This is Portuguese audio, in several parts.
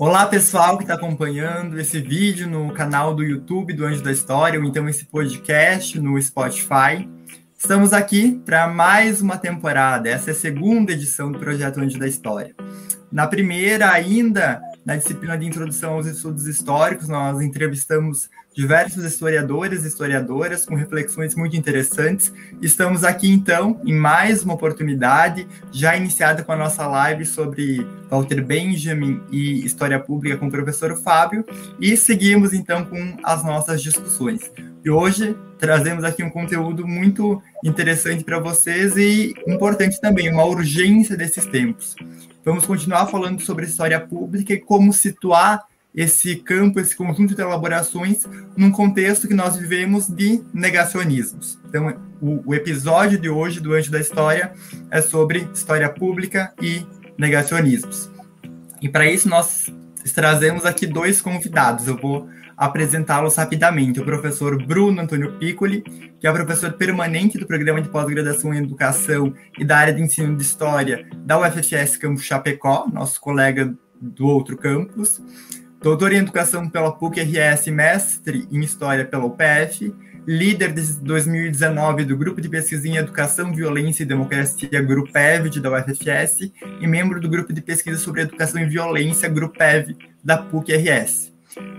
Olá, pessoal que está acompanhando esse vídeo no canal do YouTube do Anjo da História, ou então esse podcast no Spotify. Estamos aqui para mais uma temporada. Essa é a segunda edição do projeto Anjo da História. Na primeira, ainda na disciplina de Introdução aos Estudos Históricos, nós entrevistamos diversos historiadores e historiadoras com reflexões muito interessantes. Estamos aqui, então, em mais uma oportunidade, já iniciada com a nossa live sobre Walter Benjamin e História Pública com o professor Fábio, e seguimos, então, com as nossas discussões. E hoje trazemos aqui um conteúdo muito interessante para vocês e importante também, uma urgência desses tempos. Vamos continuar falando sobre história pública e como situar esse campo, esse conjunto de elaborações num contexto que nós vivemos de negacionismos. Então, o, o episódio de hoje do Anjo da História é sobre história pública e negacionismos. E para isso nós trazemos aqui dois convidados. Eu vou apresentá-los rapidamente. O professor Bruno Antônio Piccoli, que é professor permanente do Programa de Pós-Graduação em Educação e da área de Ensino de História da UFFS Campus Chapecó, nosso colega do outro campus. Doutor em Educação pela PUC-RS, mestre em História pela UPF, líder desde 2019 do Grupo de Pesquisa em Educação, Violência e Democracia, Grupo EVD da UFFS, e membro do Grupo de Pesquisa sobre Educação e Violência, Grupo EV da PUC-RS.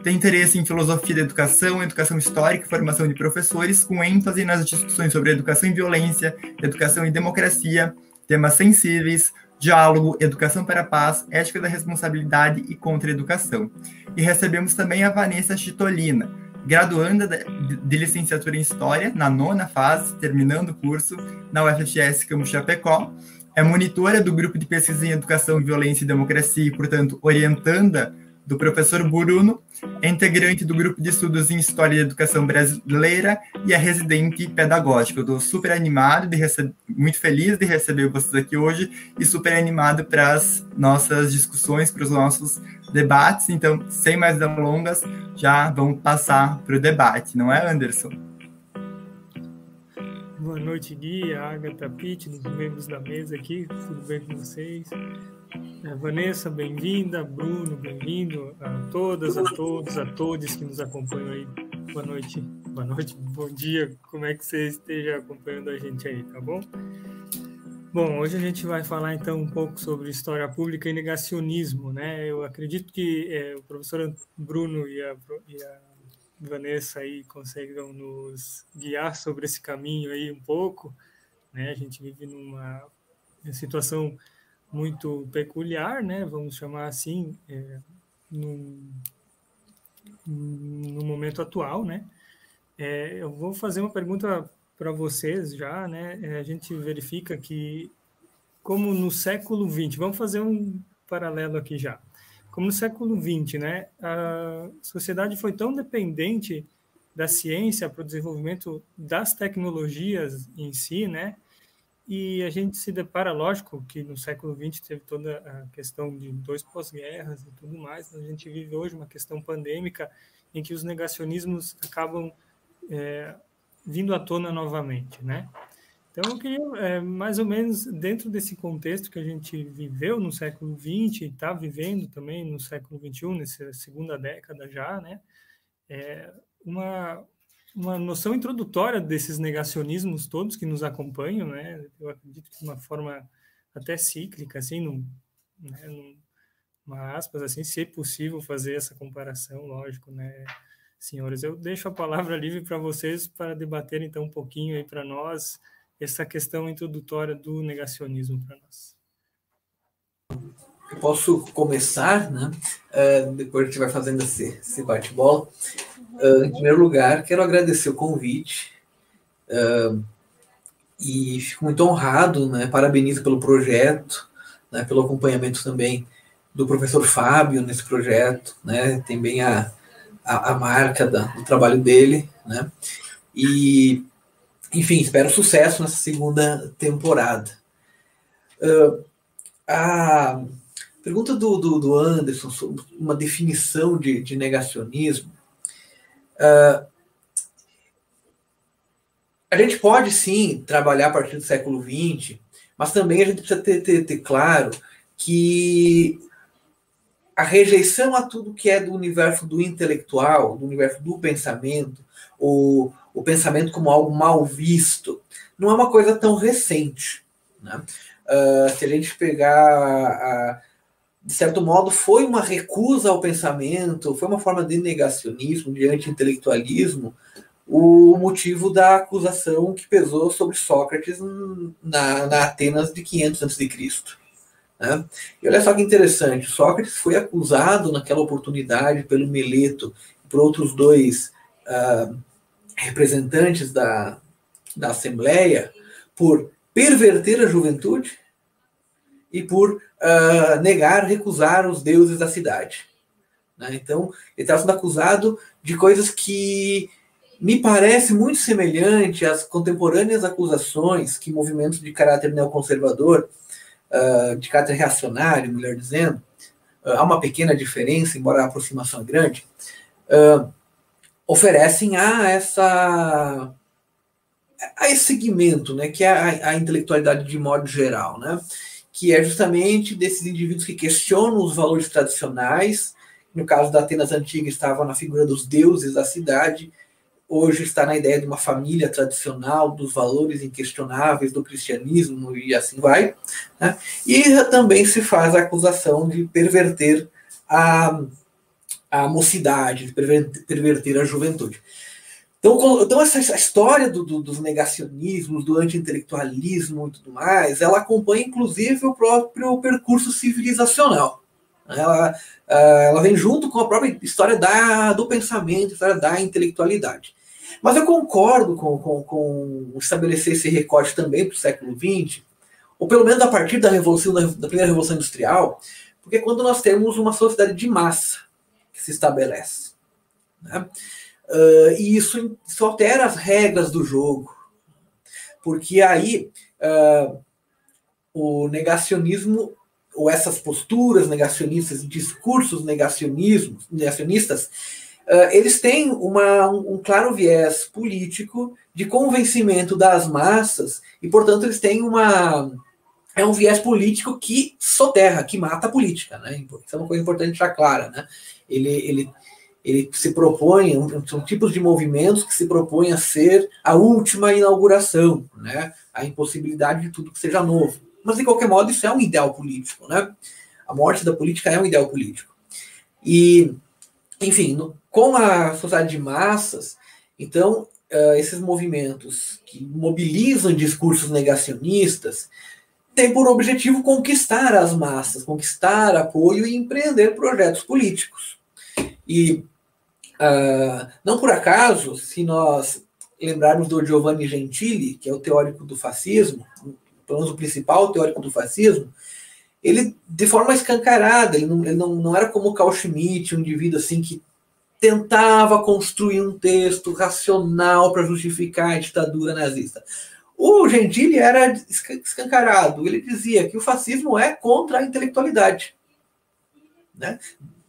Tem interesse em filosofia da educação, educação histórica e formação de professores, com ênfase nas discussões sobre educação e violência, educação e democracia, temas sensíveis, diálogo, educação para a paz, ética da responsabilidade e contra-educação. E recebemos também a Vanessa Chitolina, graduanda de licenciatura em História, na nona fase, terminando o curso na UFFS Campus Chapecó. É monitora do grupo de pesquisa em Educação, Violência e Democracia e, portanto, orientanda do professor Bruno, é integrante do grupo de estudos em História e Educação Brasileira e é residente pedagógico. Estou super animado, de receber, muito feliz de receber vocês aqui hoje e super animado para as nossas discussões, para os nossos debates. Então, sem mais delongas, já vamos passar para o debate, não é, Anderson? Boa noite, Gui, Agatha, Pitt, os membros da mesa aqui, tudo bem com vocês? É, Vanessa, bem-vinda. Bruno, bem-vindo. A todas, a todos, a todos que nos acompanham aí. Boa noite, boa noite, bom dia. Como é que você esteja acompanhando a gente aí, tá bom? Bom, hoje a gente vai falar então um pouco sobre história pública e negacionismo, né? Eu acredito que é, o professor Bruno e a, e a Vanessa aí conseguem nos guiar sobre esse caminho aí um pouco, né? A gente vive numa situação muito peculiar, né? Vamos chamar assim, é, no, no momento atual, né? É, eu vou fazer uma pergunta para vocês já, né? É, a gente verifica que, como no século XX, vamos fazer um paralelo aqui já. Como no século XX, né? A sociedade foi tão dependente da ciência para o desenvolvimento das tecnologias em si, né? E a gente se depara, lógico, que no século XX teve toda a questão de dois pós-guerras e tudo mais. A gente vive hoje uma questão pandêmica em que os negacionismos acabam é, vindo à tona novamente, né? Então, eu queria, é, mais ou menos, dentro desse contexto que a gente viveu no século XX e está vivendo também no século XXI, nessa segunda década já, né? É, uma, uma noção introdutória desses negacionismos todos que nos acompanham, né? Eu acredito que de uma forma até cíclica, assim, num, né, numa aspas, assim, se é possível fazer essa comparação, lógico, né, senhores? Eu deixo a palavra livre para vocês para debater então um pouquinho aí para nós essa questão introdutória do negacionismo para nós. Eu posso começar, né? Uh, depois a gente vai fazendo esse, esse bate-bola. Uh, em primeiro lugar, quero agradecer o convite uh, e fico muito honrado, né? Parabenizo pelo projeto, né? pelo acompanhamento também do professor Fábio nesse projeto, né? Tem bem a, a, a marca da, do trabalho dele, né? E, enfim, espero sucesso nessa segunda temporada. Uh, a pergunta do, do, do Anderson sobre uma definição de, de negacionismo Uh, a gente pode sim trabalhar a partir do século XX, mas também a gente precisa ter, ter, ter claro que a rejeição a tudo que é do universo do intelectual, do universo do pensamento, o, o pensamento como algo mal visto, não é uma coisa tão recente. Né? Uh, se a gente pegar, de certo modo, foi uma recusa ao pensamento, foi uma forma de negacionismo, de anti-intelectualismo, o motivo da acusação que pesou sobre Sócrates na, na Atenas de 500 a.C. Né? E olha só que interessante, Sócrates foi acusado naquela oportunidade pelo Meleto e por outros dois uh, representantes da, da Assembleia por perverter a juventude e por uh, negar, recusar os deuses da cidade. Né? Então, ele estava sendo acusado de coisas que me parece muito semelhante às contemporâneas acusações que movimentos de caráter neoconservador, uh, de caráter reacionário, melhor dizendo, uh, há uma pequena diferença, embora a aproximação é grande, uh, oferecem a essa a esse segmento, né, que é a, a, intelectualidade de modo geral, né, que é justamente desses indivíduos que questionam os valores tradicionais, no caso da Atenas antiga estava na figura dos deuses da cidade, hoje está na ideia de uma família tradicional, dos valores inquestionáveis do cristianismo e assim vai. Né? E também se faz a acusação de perverter a, a mocidade, de perverter, perverter a juventude. Então, então essa, essa história do, do, dos negacionismos, do anti-intelectualismo e tudo mais, ela acompanha inclusive o próprio percurso civilizacional. Ela, ela vem junto com a própria história da, do pensamento, história da intelectualidade. Mas eu concordo com, com, com estabelecer esse recorte também para o século XX, ou pelo menos a partir da revolução da, da primeira revolução industrial, porque é quando nós temos uma sociedade de massa que se estabelece. Né? Uh, e isso, isso altera as regras do jogo. Porque aí uh, o negacionismo, ou essas posturas negacionistas, discursos negacionismos, negacionistas, uh, eles têm uma, um, um, claro viés político de convencimento das massas e, portanto, eles têm uma é um viés político que soterra, que mata a política, né? Isso é uma coisa importante já clara, né? Ele, ele, ele se propõe, são tipos de movimentos que se propõem a ser a última inauguração, né? A impossibilidade de tudo que seja novo. Mas, de qualquer modo, isso é um ideal político, né? A morte da política é um ideal político. E, enfim, no, com a sociedade de massas, então, uh, esses movimentos que mobilizam discursos negacionistas têm por objetivo conquistar as massas, conquistar apoio e empreender projetos políticos. E uh, não por acaso, se nós lembrarmos do Giovanni Gentili, que é o teórico do fascismo, pelo menos o principal teórico do fascismo, ele, de forma escancarada, ele não, ele não, não era como Carl Schmitt, um indivíduo assim que tentava construir um texto racional para justificar a ditadura nazista. O Gentili era escancarado. Ele dizia que o fascismo é contra a intelectualidade. Né?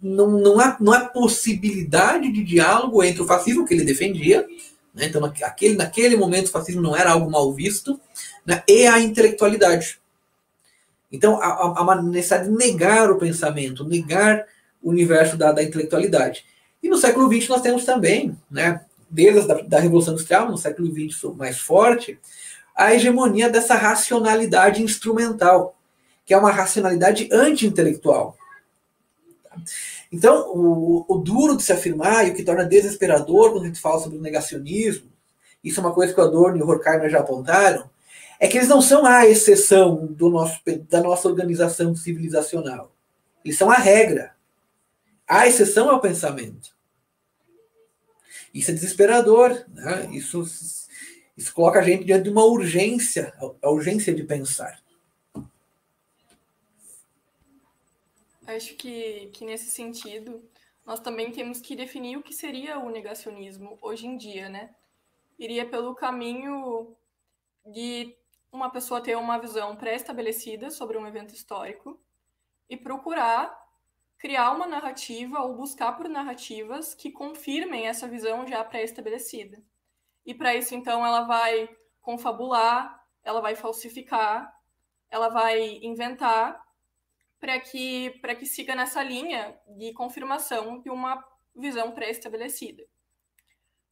Não, não, há, não há possibilidade de diálogo entre o fascismo que ele defendia, né? então naquele, naquele momento o fascismo não era algo mal visto, né? e a intelectualidade. Então há, uma necessidade de negar o pensamento, negar o universo da, da intelectualidade. E no século XX nós temos também, né, desde a da Revolução Industrial, no século XX mais forte, a hegemonia dessa racionalidade instrumental, que é uma racionalidade anti-intelectual. Então, o, o, duro de se afirmar e o que torna desesperador quando a gente fala sobre o negacionismo, isso é uma coisa que o Adorno e o Horkheimer já apontaram, é que eles não são a exceção do nosso, da nossa organização civilizacional. Eles são a regra. A exceção é o pensamento. Isso é desesperador. Né? Isso, isso coloca a gente diante de uma urgência, a urgência de pensar. Acho que, que nesse sentido, nós também temos que definir o que seria o negacionismo hoje em dia, né? Iria pelo caminho de uma pessoa ter uma visão pré-estabelecida sobre um evento histórico e procurar criar uma narrativa ou buscar por narrativas que confirmem essa visão já pré-estabelecida. E para isso, então, ela vai confabular, ela vai falsificar, ela vai inventar para que, que siga nessa linha de confirmação de uma visão pré-estabelecida.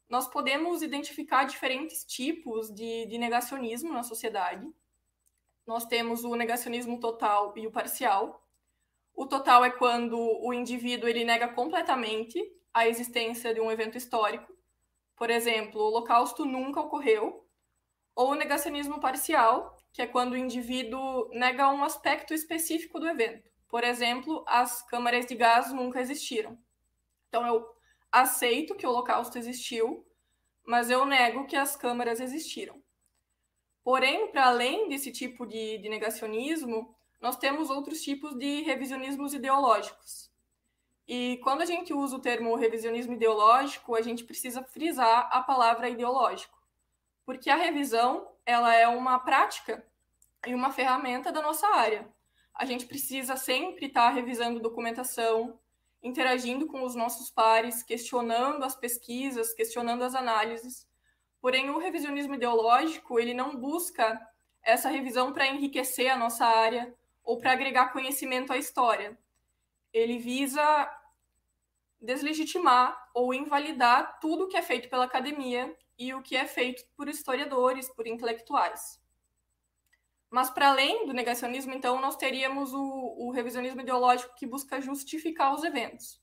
Nós podemos identificar diferentes tipos de, de negacionismo na sociedade. Nós temos o negacionismo total e o parcial. O total é quando o indivíduo ele nega completamente a existência de um evento histórico. Por exemplo, o Holocausto nunca ocorreu. Ou o negacionismo parcial, que é quando o indivíduo nega um aspecto específico do evento. Por exemplo, as câmaras de gás nunca existiram. Então, eu aceito que o Holocausto existiu, mas eu nego que as câmaras existiram. Porém, para além desse tipo de, de negacionismo, nós temos outros tipos de revisionismos ideológicos. E quando a gente usa o termo revisionismo ideológico, a gente precisa frisar a palavra ideológico, porque a revisão ela é uma prática e uma ferramenta da nossa área. A gente precisa sempre estar revisando documentação, interagindo com os nossos pares, questionando as pesquisas, questionando as análises. Porém, o revisionismo ideológico, ele não busca essa revisão para enriquecer a nossa área ou para agregar conhecimento à história. Ele visa deslegitimar ou invalidar tudo que é feito pela academia e o que é feito por historiadores, por intelectuais. Mas, para além do negacionismo, então, nós teríamos o, o, revisionismo ideológico que busca justificar os eventos.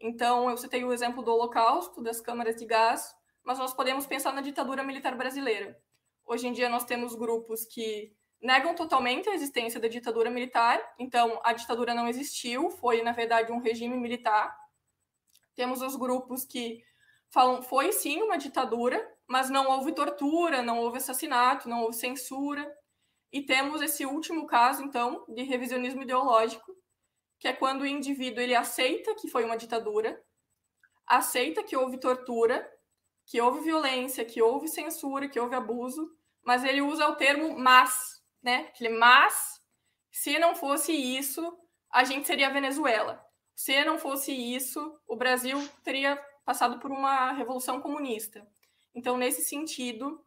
Então, eu citei o exemplo do Holocausto, das câmaras de gás, mas nós podemos pensar na ditadura militar brasileira. Hoje em dia, nós temos grupos que negam totalmente a existência da ditadura militar, então, a ditadura não existiu, foi, na verdade, um regime militar. Temos os grupos que falam foi sim uma ditadura, mas não houve tortura, não houve assassinato, não houve censura. E temos esse último caso, então, de revisionismo ideológico, que é quando o indivíduo ele aceita que foi uma ditadura, aceita que houve tortura, que houve violência, que houve censura, que houve abuso, mas ele usa o termo mas, né? Mas, se não fosse isso, a gente seria a Venezuela. Se não fosse isso, o Brasil teria passado por uma revolução comunista. Então, nesse sentido,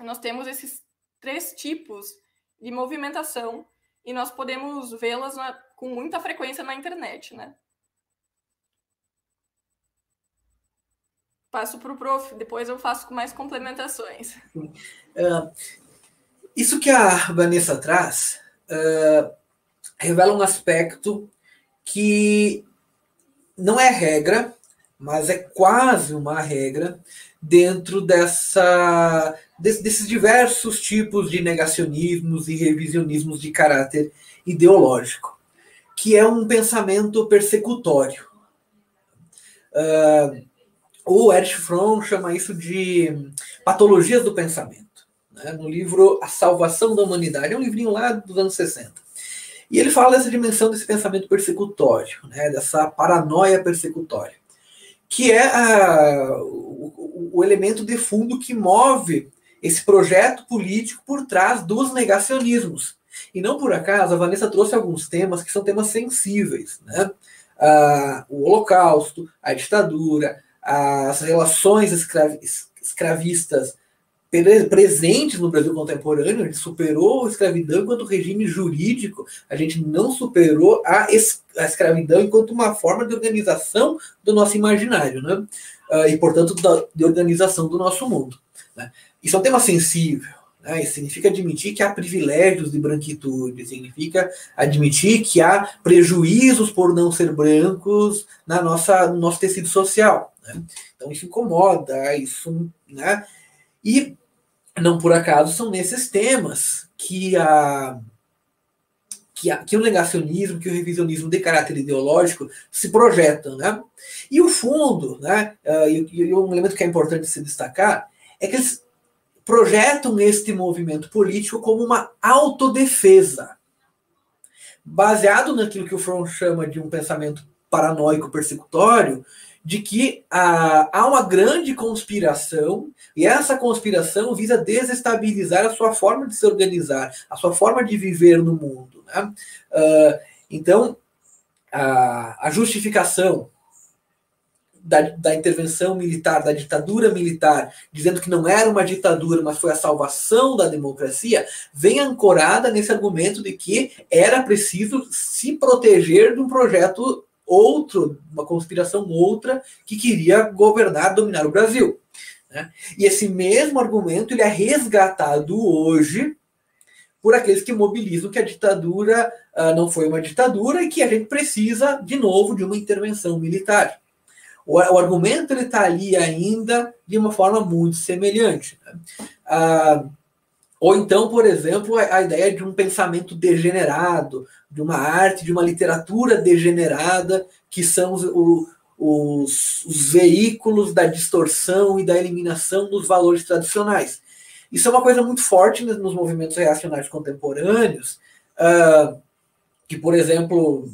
nós temos esses três tipos de movimentação e nós podemos vê-las com muita frequência na internet, né? Passo para o prof, depois eu faço mais complementações. Uh, isso que a Vanessa traz uh, revela um aspecto que não é regra, mas é quase uma regra dentro dessa desses diversos tipos de negacionismos e revisionismos de caráter ideológico, que é um pensamento persecutório. Uh, o Erich Fromm chama isso de patologias do pensamento. Né? No livro A Salvação da Humanidade, é um livrinho lá dos anos 60. E ele fala dessa dimensão desse pensamento persecutório, né? dessa paranoia persecutória, que é a, o, o elemento de fundo que move esse projeto político por trás dos negacionismos. E não por acaso, a Vanessa trouxe alguns temas que são temas sensíveis. Né? Ah, o Holocausto, a ditadura, as relações escravi escravistas presentes no Brasil contemporâneo, a gente superou a escravidão enquanto regime jurídico, a gente não superou a, es a escravidão enquanto uma forma de organização do nosso imaginário, né? Uh, e, portanto, da, de organização do nosso mundo. Né? Isso é um tema sensível. Né? Significa admitir que há privilégios de branquitude, significa admitir que há prejuízos por não ser brancos na nossa, no nosso tecido social. Né? Então isso incomoda, isso. Né? E não por acaso são nesses temas que a. Que, a, que, o negacionismo, que o revisionismo de caráter ideológico se projetam. Né? E o fundo, né, uh, e, e um elemento que é importante se destacar, é que eles projetam este movimento político como uma autodefesa, baseado naquilo que o Fromm chama de um pensamento paranoico persecutório, de que ah, há uma grande conspiração e essa conspiração visa desestabilizar a sua forma de se organizar, a sua forma de viver no mundo. Né? Uh, então, a, a justificação da, da intervenção militar, da ditadura militar, dizendo que não era uma ditadura, mas foi a salvação da democracia, vem ancorada nesse argumento de que era preciso se proteger de um projeto outro, uma conspiração outra que queria governar, dominar o Brasil. Né? E esse mesmo argumento ele é resgatado hoje por aqueles que mobilizam que a ditadura uh, não foi uma ditadura e que a gente precisa, de novo, de uma intervenção militar. O, o argumento está ali ainda de uma forma muito semelhante. Né? Uh, ou então, por exemplo, a, ideia de um pensamento degenerado, de uma arte, de uma literatura degenerada, que são os, os, os veículos da distorção e da eliminação dos valores tradicionais. Isso é uma coisa muito forte nos movimentos reacionários contemporâneos, uh, que, por exemplo,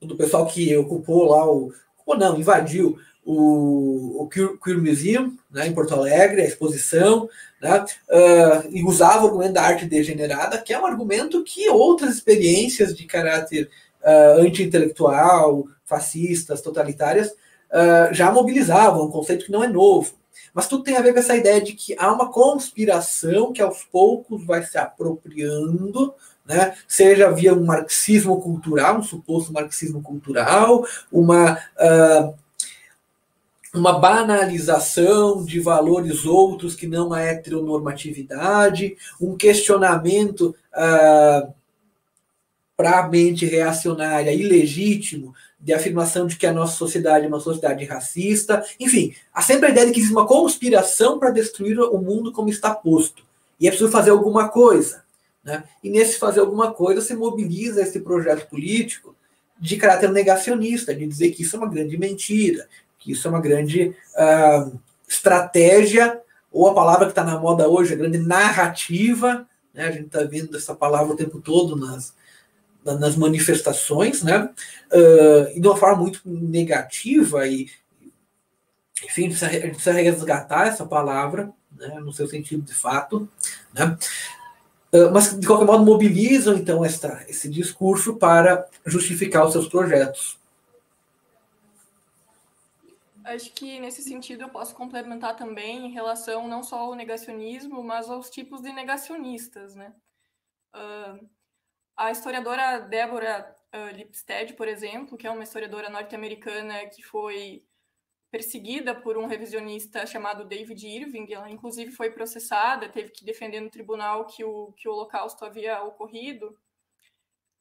do pessoal que ocupou lá o. Ou não, invadiu o, o Queer Museum, né, em Porto Alegre, a exposição, né, uh, e usava o argumento da arte degenerada, que é um argumento que outras experiências de caráter uh, anti-intelectual, fascistas, totalitárias, uh, já mobilizavam, um conceito que não é novo. Mas tudo tem a ver com essa ideia de que há uma conspiração que aos poucos vai se apropriando, né? seja via um marxismo cultural, um suposto marxismo cultural, uma, uh, uma banalização de valores outros que não a heteronormatividade, um questionamento uh, para a mente reacionária ilegítimo de afirmação de que a nossa sociedade é uma sociedade racista. Enfim, há sempre a ideia de que existe uma conspiração para destruir o mundo como está posto. E é preciso fazer alguma coisa. Né? E nesse fazer alguma coisa se mobiliza esse projeto político de caráter negacionista, de dizer que isso é uma grande mentira, que isso é uma grande uh, estratégia, ou a palavra que está na moda hoje, a grande narrativa. Né? A gente está vendo essa palavra o tempo todo nas, nas manifestações, né? Uh, e de uma forma muito negativa e enfim, precisa, precisa resgatar essa palavra, né, no seu sentido de fato, né? Uh, mas de qualquer modo mobilizam então esta, esse discurso para justificar os seus projetos. Acho que nesse sentido eu posso complementar também em relação não só ao negacionismo, mas aos tipos de negacionistas, né? Uh, a historiadora Deborah uh, por exemplo, que é uma historiadora norte-americana que foi perseguida por um revisionista chamado David Irving, ela inclusive foi processada, teve que defender no tribunal que o, que o holocausto havia ocorrido,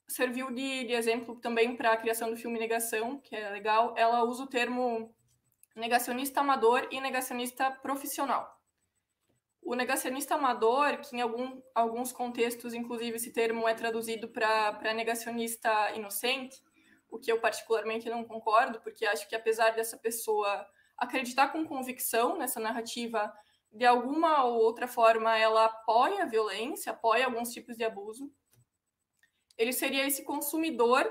serviu de, de exemplo também para a criação do filme Negação, que é legal. Ela usa o termo negacionista amador e negacionista profissional. O negacionista amador, que em algum, alguns contextos, inclusive, esse termo é traduzido para negacionista inocente, o que eu particularmente não concordo, porque acho que apesar dessa pessoa acreditar com convicção nessa narrativa, de alguma ou outra forma ela apoia a violência, apoia alguns tipos de abuso, ele seria esse consumidor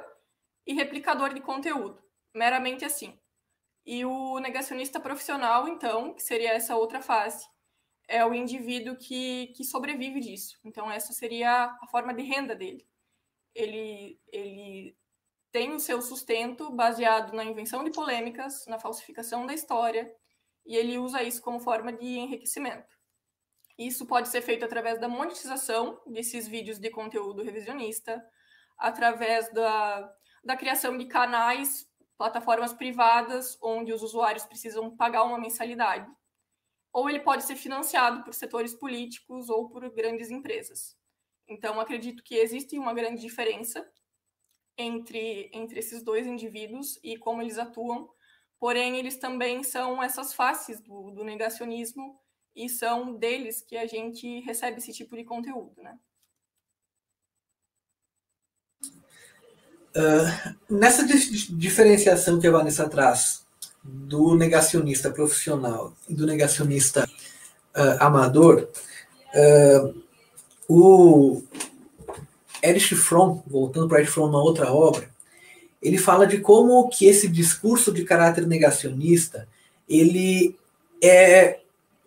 e replicador de conteúdo, meramente assim. E o negacionista profissional, então, que seria essa outra face, é o indivíduo que, que sobrevive disso. Então, essa seria a forma de renda dele. Ele, ele tem o seu sustento baseado na invenção de polêmicas, na falsificação da história, e ele usa isso como forma de enriquecimento. Isso pode ser feito através da monetização desses vídeos de conteúdo revisionista, através da, da criação de canais, plataformas privadas, onde os usuários precisam pagar uma mensalidade ou ele pode ser financiado por setores políticos ou por grandes empresas. Então, acredito que existe uma grande diferença entre, entre esses dois indivíduos e como eles atuam, porém, eles também são essas faces do, do negacionismo e são deles que a gente recebe esse tipo de conteúdo, né? Uh, nessa diferenciação que a Vanessa traz do negacionista profissional e do negacionista uh, amador, uh, o Erich Fromm, voltando para Erich Fromm uma outra obra, ele fala de como que esse discurso de caráter negacionista, ele é,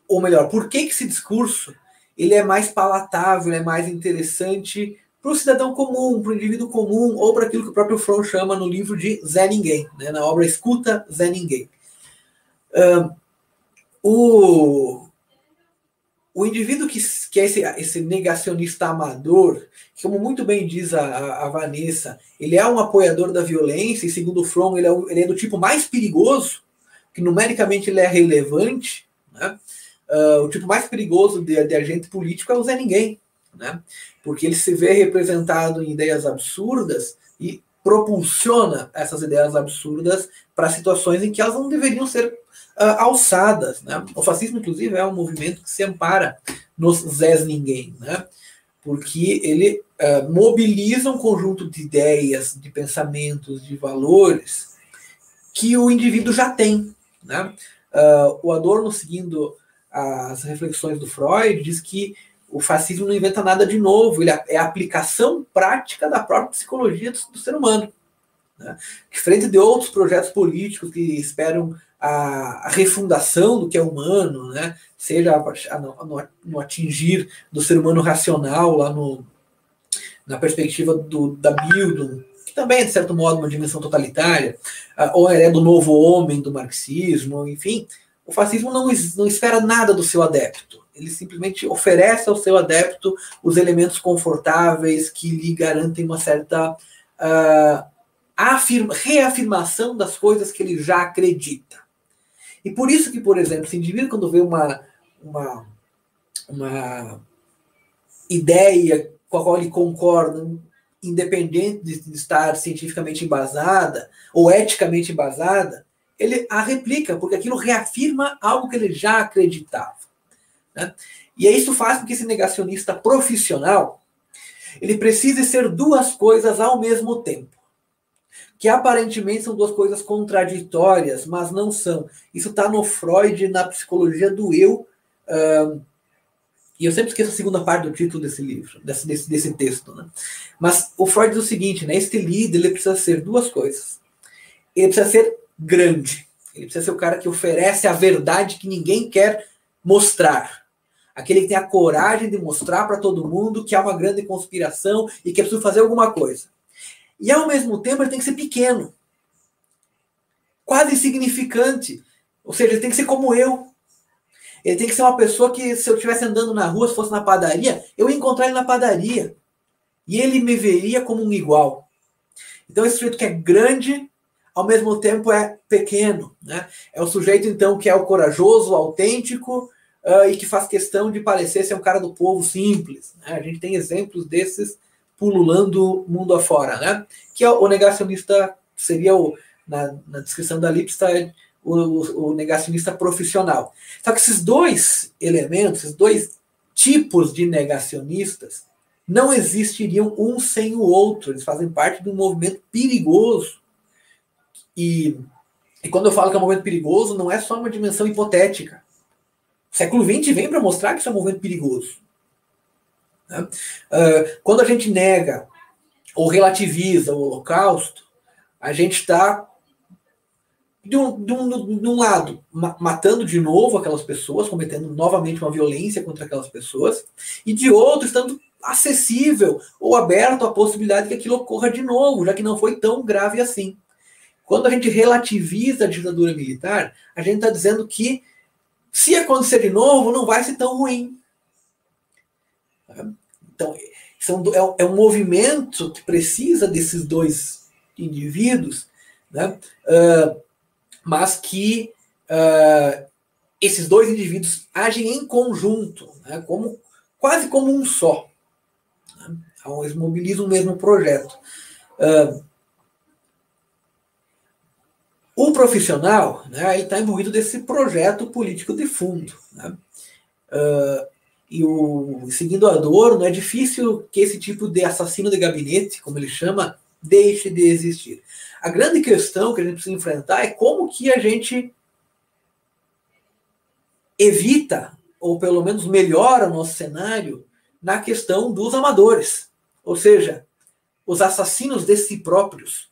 ou melhor, por que, que esse discurso ele é mais palatável, é mais interessante para o cidadão comum, para o indivíduo comum, ou para aquilo que o próprio Fromm chama no livro de Zé Ninguém, né, na obra Escuta Zé Ninguém. O, o indivíduo que, que é esse, esse negacionista amador, como muito bem diz a, a, Vanessa, ele é um apoiador da violência, e segundo o Fromm, ele é, ele é do tipo mais perigoso, que numericamente ele é relevante, né? Uh, o tipo mais perigoso de, de, agente político é o Zé Ninguém, né? porque ele se vê representado em ideias absurdas e propulsiona essas ideias absurdas para situações em que elas não deveriam ser uh, alçadas. Né? O fascismo, inclusive, é um movimento que se ampara nos Zés Ninguém, né? porque ele uh, mobiliza um conjunto de ideias, de pensamentos, de valores que o indivíduo já tem. Né? Uh, o Adorno, seguindo as reflexões do Freud, diz que o fascismo não inventa nada de novo, ele é a aplicação prática da própria psicologia do, do ser humano. Né? Diferente de outros projetos políticos que esperam a, a, refundação do que é humano, né? seja a, no, no, atingir do ser humano racional, lá no, na perspectiva do, da Bildung, que também é, de certo modo, uma dimensão totalitária, ou é do novo homem do marxismo, enfim, o fascismo não, não espera nada do seu adepto. Ele simplesmente oferece ao seu adepto os elementos confortáveis que lhe garantem uma certa uh, afirma, reafirmação das coisas que ele já acredita. E por isso que, por exemplo, esse indivíduo, quando vê uma, uma, uma ideia com a qual ele concorda, independente de estar cientificamente embasada ou eticamente embasada, ele a replica, porque aquilo reafirma algo que ele já acreditava. Né? E isso faz com que esse negacionista profissional ele precise ser duas coisas ao mesmo tempo que aparentemente são duas coisas contraditórias, mas não são. Isso está no Freud, na psicologia do eu. Uh, e eu sempre esqueço a segunda parte do título desse livro, desse, desse, desse texto. Né? Mas o Freud diz o seguinte: né? este líder ele precisa ser duas coisas. Ele precisa ser grande. Ele precisa ser o cara que oferece a verdade que ninguém quer mostrar. Aquele que tem a coragem de mostrar para todo mundo que há uma grande conspiração e que é preciso fazer alguma coisa. E ao mesmo tempo ele tem que ser pequeno, quase insignificante. Ou seja, ele tem que ser como eu. Ele tem que ser uma pessoa que, se eu estivesse andando na rua, se fosse na padaria, eu ia encontrar ele na padaria. E ele me veria como um igual. Então, esse sujeito que é grande, ao mesmo tempo é pequeno. Né? É o sujeito, então, que é o corajoso, o autêntico, uh, e que faz questão de parecer ser um cara do povo simples. Né? A gente tem exemplos desses pululando mundo afora, né? Que é o negacionista seria o na, na descrição da Lips está o, o, negacionista profissional. Só que esses dois elementos, esses dois tipos de negacionistas, não existiriam um sem o outro. Eles fazem parte de um movimento perigoso. E, e quando eu falo que é um movimento perigoso, não é só uma dimensão hipotética. O século XX vem para mostrar que isso é um movimento perigoso. Né? Uh, quando a gente nega ou relativiza o Holocausto, a gente está, de um, de, um, de um lado, ma matando de novo aquelas pessoas, cometendo novamente uma violência contra aquelas pessoas, e de outro, estando acessível ou aberto à possibilidade que aquilo ocorra de novo, já que não foi tão grave assim. Quando a gente relativiza a ditadura militar, a gente está dizendo que se acontecer de novo, não vai ser tão ruim. Então, são, é, é um movimento que precisa desses dois indivíduos, né? Uh, mas que uh, esses dois indivíduos agem em conjunto, né? como, quase como um só. Né? Então, eles mobilizam o mesmo projeto. Uh, o profissional né, está envolvido desse projeto político de fundo. Né? Uh, e o seguindo Adorno, é difícil que esse tipo de assassino de gabinete, como ele chama, deixe de existir. A grande questão que a gente precisa enfrentar é como que a gente evita, ou pelo menos melhora o nosso cenário na questão dos amadores. Ou seja, os assassinos de si próprios,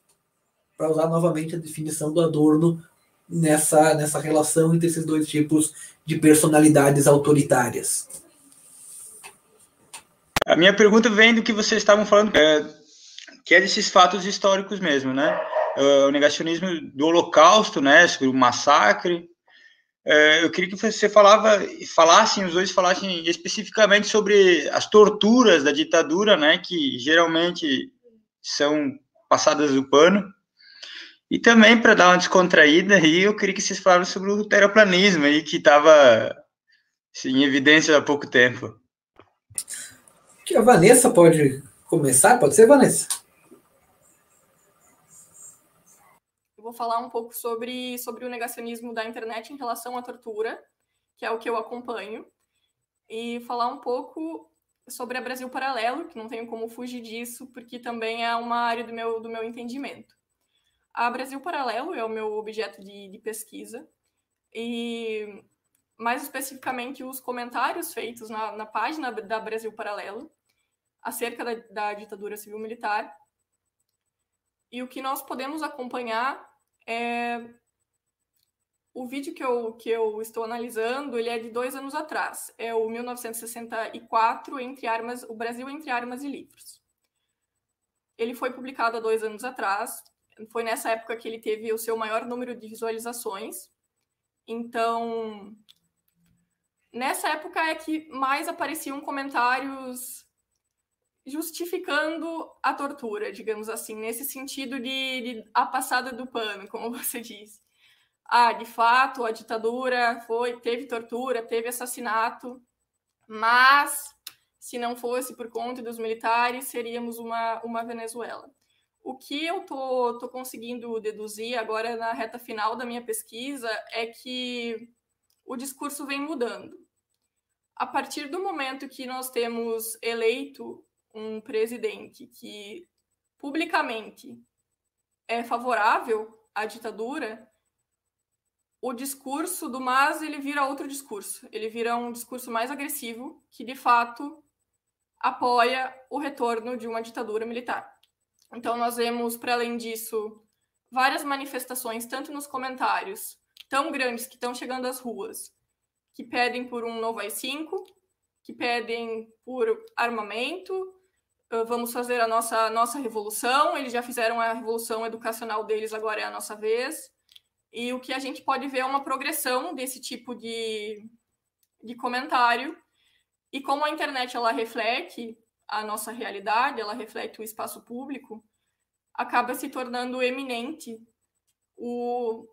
para usar novamente a definição do Adorno nessa, nessa relação entre esses dois tipos de personalidades autoritárias. A minha pergunta vem do que vocês estavam falando, é, que é desses fatos históricos mesmo, né? É, o negacionismo do Holocausto, né? Sobre o massacre, é, eu queria que você falava, falassem, os dois falassem especificamente sobre as torturas da ditadura, né, que geralmente são passadas do pano. E também, para dar uma descontraída, aí, eu queria que vocês falassem sobre o terraplanismo, aí, que estava assim, em evidência há pouco tempo. Que a Vanessa pode começar? Pode ser, Vanessa? Eu vou falar um pouco sobre, sobre o negacionismo da internet em relação à tortura, que é o que eu acompanho, e falar um pouco sobre a Brasil Paralelo, que não tenho como fugir disso, porque também é uma área do meu, do meu entendimento. A Brasil Paralelo é o meu objeto de, de pesquisa, e mais especificamente os comentários feitos na, na página da Brasil Paralelo acerca da, da ditadura civil-militar. E o que nós podemos acompanhar é o vídeo que eu, que eu estou analisando, ele é de dois anos atrás. É o 1964, entre armas, o Brasil entre armas e livros. Ele foi publicado há dois anos atrás. Foi nessa época que ele teve o seu maior número de visualizações. Então, nessa época é que mais apareciam comentários justificando a tortura, digamos assim, nesse sentido de, de, a passada do pano, como você disse. Ah, de fato, a ditadura foi, teve tortura, teve assassinato, mas se não fosse por conta dos militares, seríamos uma, uma Venezuela. O que eu tô, tô conseguindo deduzir agora na reta final da minha pesquisa é que o discurso vem mudando. A partir do momento que nós temos eleito um presidente que publicamente é favorável à ditadura, o discurso do Mas ele vira outro discurso. Ele vira um discurso mais agressivo que de fato apoia o retorno de uma ditadura militar. Então nós vemos para além disso várias manifestações tanto nos comentários tão grandes que estão chegando às ruas, que pedem por um novo AI-5, que pedem por armamento, vamos fazer a nossa, nossa revolução. Eles já fizeram a revolução educacional deles, agora é a nossa vez. E o que a gente pode ver é uma progressão desse tipo de, de comentário. E como a internet ela reflete a nossa realidade, ela reflete o espaço público, acaba se tornando eminente o,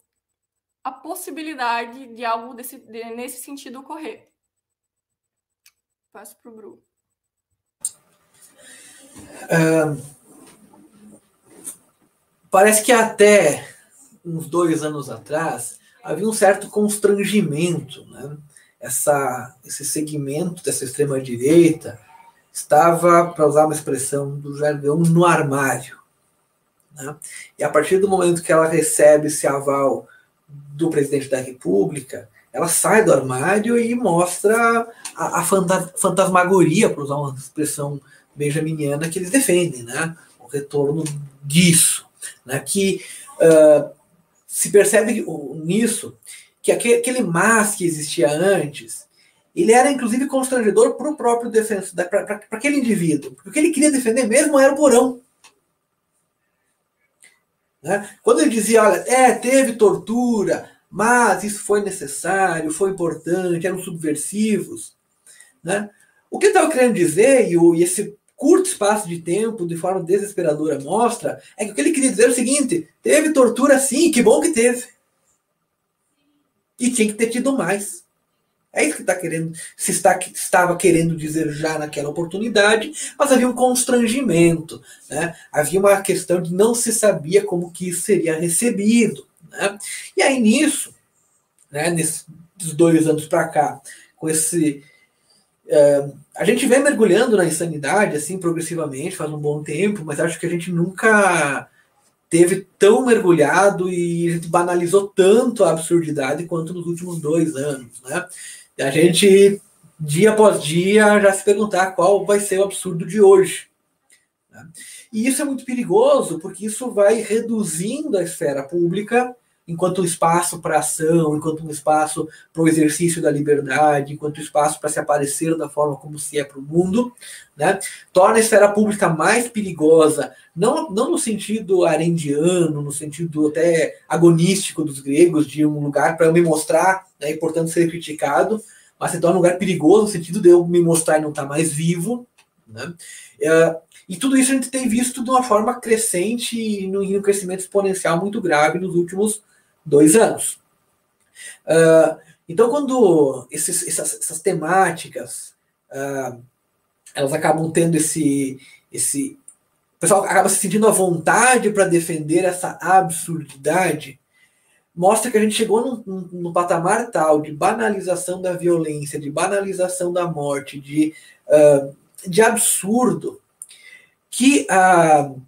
a possibilidade de algo desse, de, nesse sentido ocorrer. Passo para o Bruno. Uh, parece que até uns dois anos atrás havia um certo constrangimento, né? Essa, esse segmento dessa extrema direita estava, para usar uma expressão do jargão, no armário. Né? E a partir do momento que ela recebe esse aval do presidente da República, ela sai do armário e mostra a, a fantasmagoria, para usar uma expressão benjaminiana que eles defendem, né? O retorno disso, né? Que uh, se percebe nisso que aquele mas que existia antes, ele era inclusive constrangedor para o próprio defensor, para aquele indivíduo, porque o que ele queria defender mesmo era o porão. Né? Quando ele dizia, olha, é, teve tortura, mas isso foi necessário, foi importante, eram subversivos. Né? O que ele estava querendo dizer, e, o, e esse curto espaço de tempo, de forma desesperadora, mostra, é que o que ele queria dizer é o seguinte: teve tortura sim, que bom que teve. E tinha que ter tido mais. É isso que está querendo, se está, estava querendo dizer já naquela oportunidade, mas havia um constrangimento, né? havia uma questão de não se sabia como que isso seria recebido. Né? E aí nisso, né, nesses dois anos para cá, com esse é, a gente vem mergulhando na insanidade assim progressivamente faz um bom tempo, mas acho que a gente nunca teve tão mergulhado e a gente banalizou tanto a absurdidade quanto nos últimos dois anos, né? E a gente dia após dia já se perguntar qual vai ser o absurdo de hoje. Né? E isso é muito perigoso porque isso vai reduzindo a esfera pública enquanto um espaço para ação, enquanto um espaço para o exercício da liberdade, enquanto um espaço para se aparecer da forma como se é para o mundo, né? torna a esfera pública mais perigosa, não, não no sentido arendiano, no sentido até agonístico dos gregos, de um lugar para eu me mostrar e portanto ser criticado, mas se torna um lugar perigoso no sentido de eu me mostrar e não estar tá mais vivo. Né? Uh, e tudo isso a gente tem visto de uma forma crescente e no, um crescimento exponencial muito grave nos últimos dois anos. Uh, então, quando esses, essas, essas, temáticas elas acabam tendo esse, esse. O pessoal acaba se sentindo à vontade para defender essa absurdidade, mostra que a gente chegou num, num, patamar tal de banalização da violência, de banalização da morte, de, uh, de absurdo, que, uh,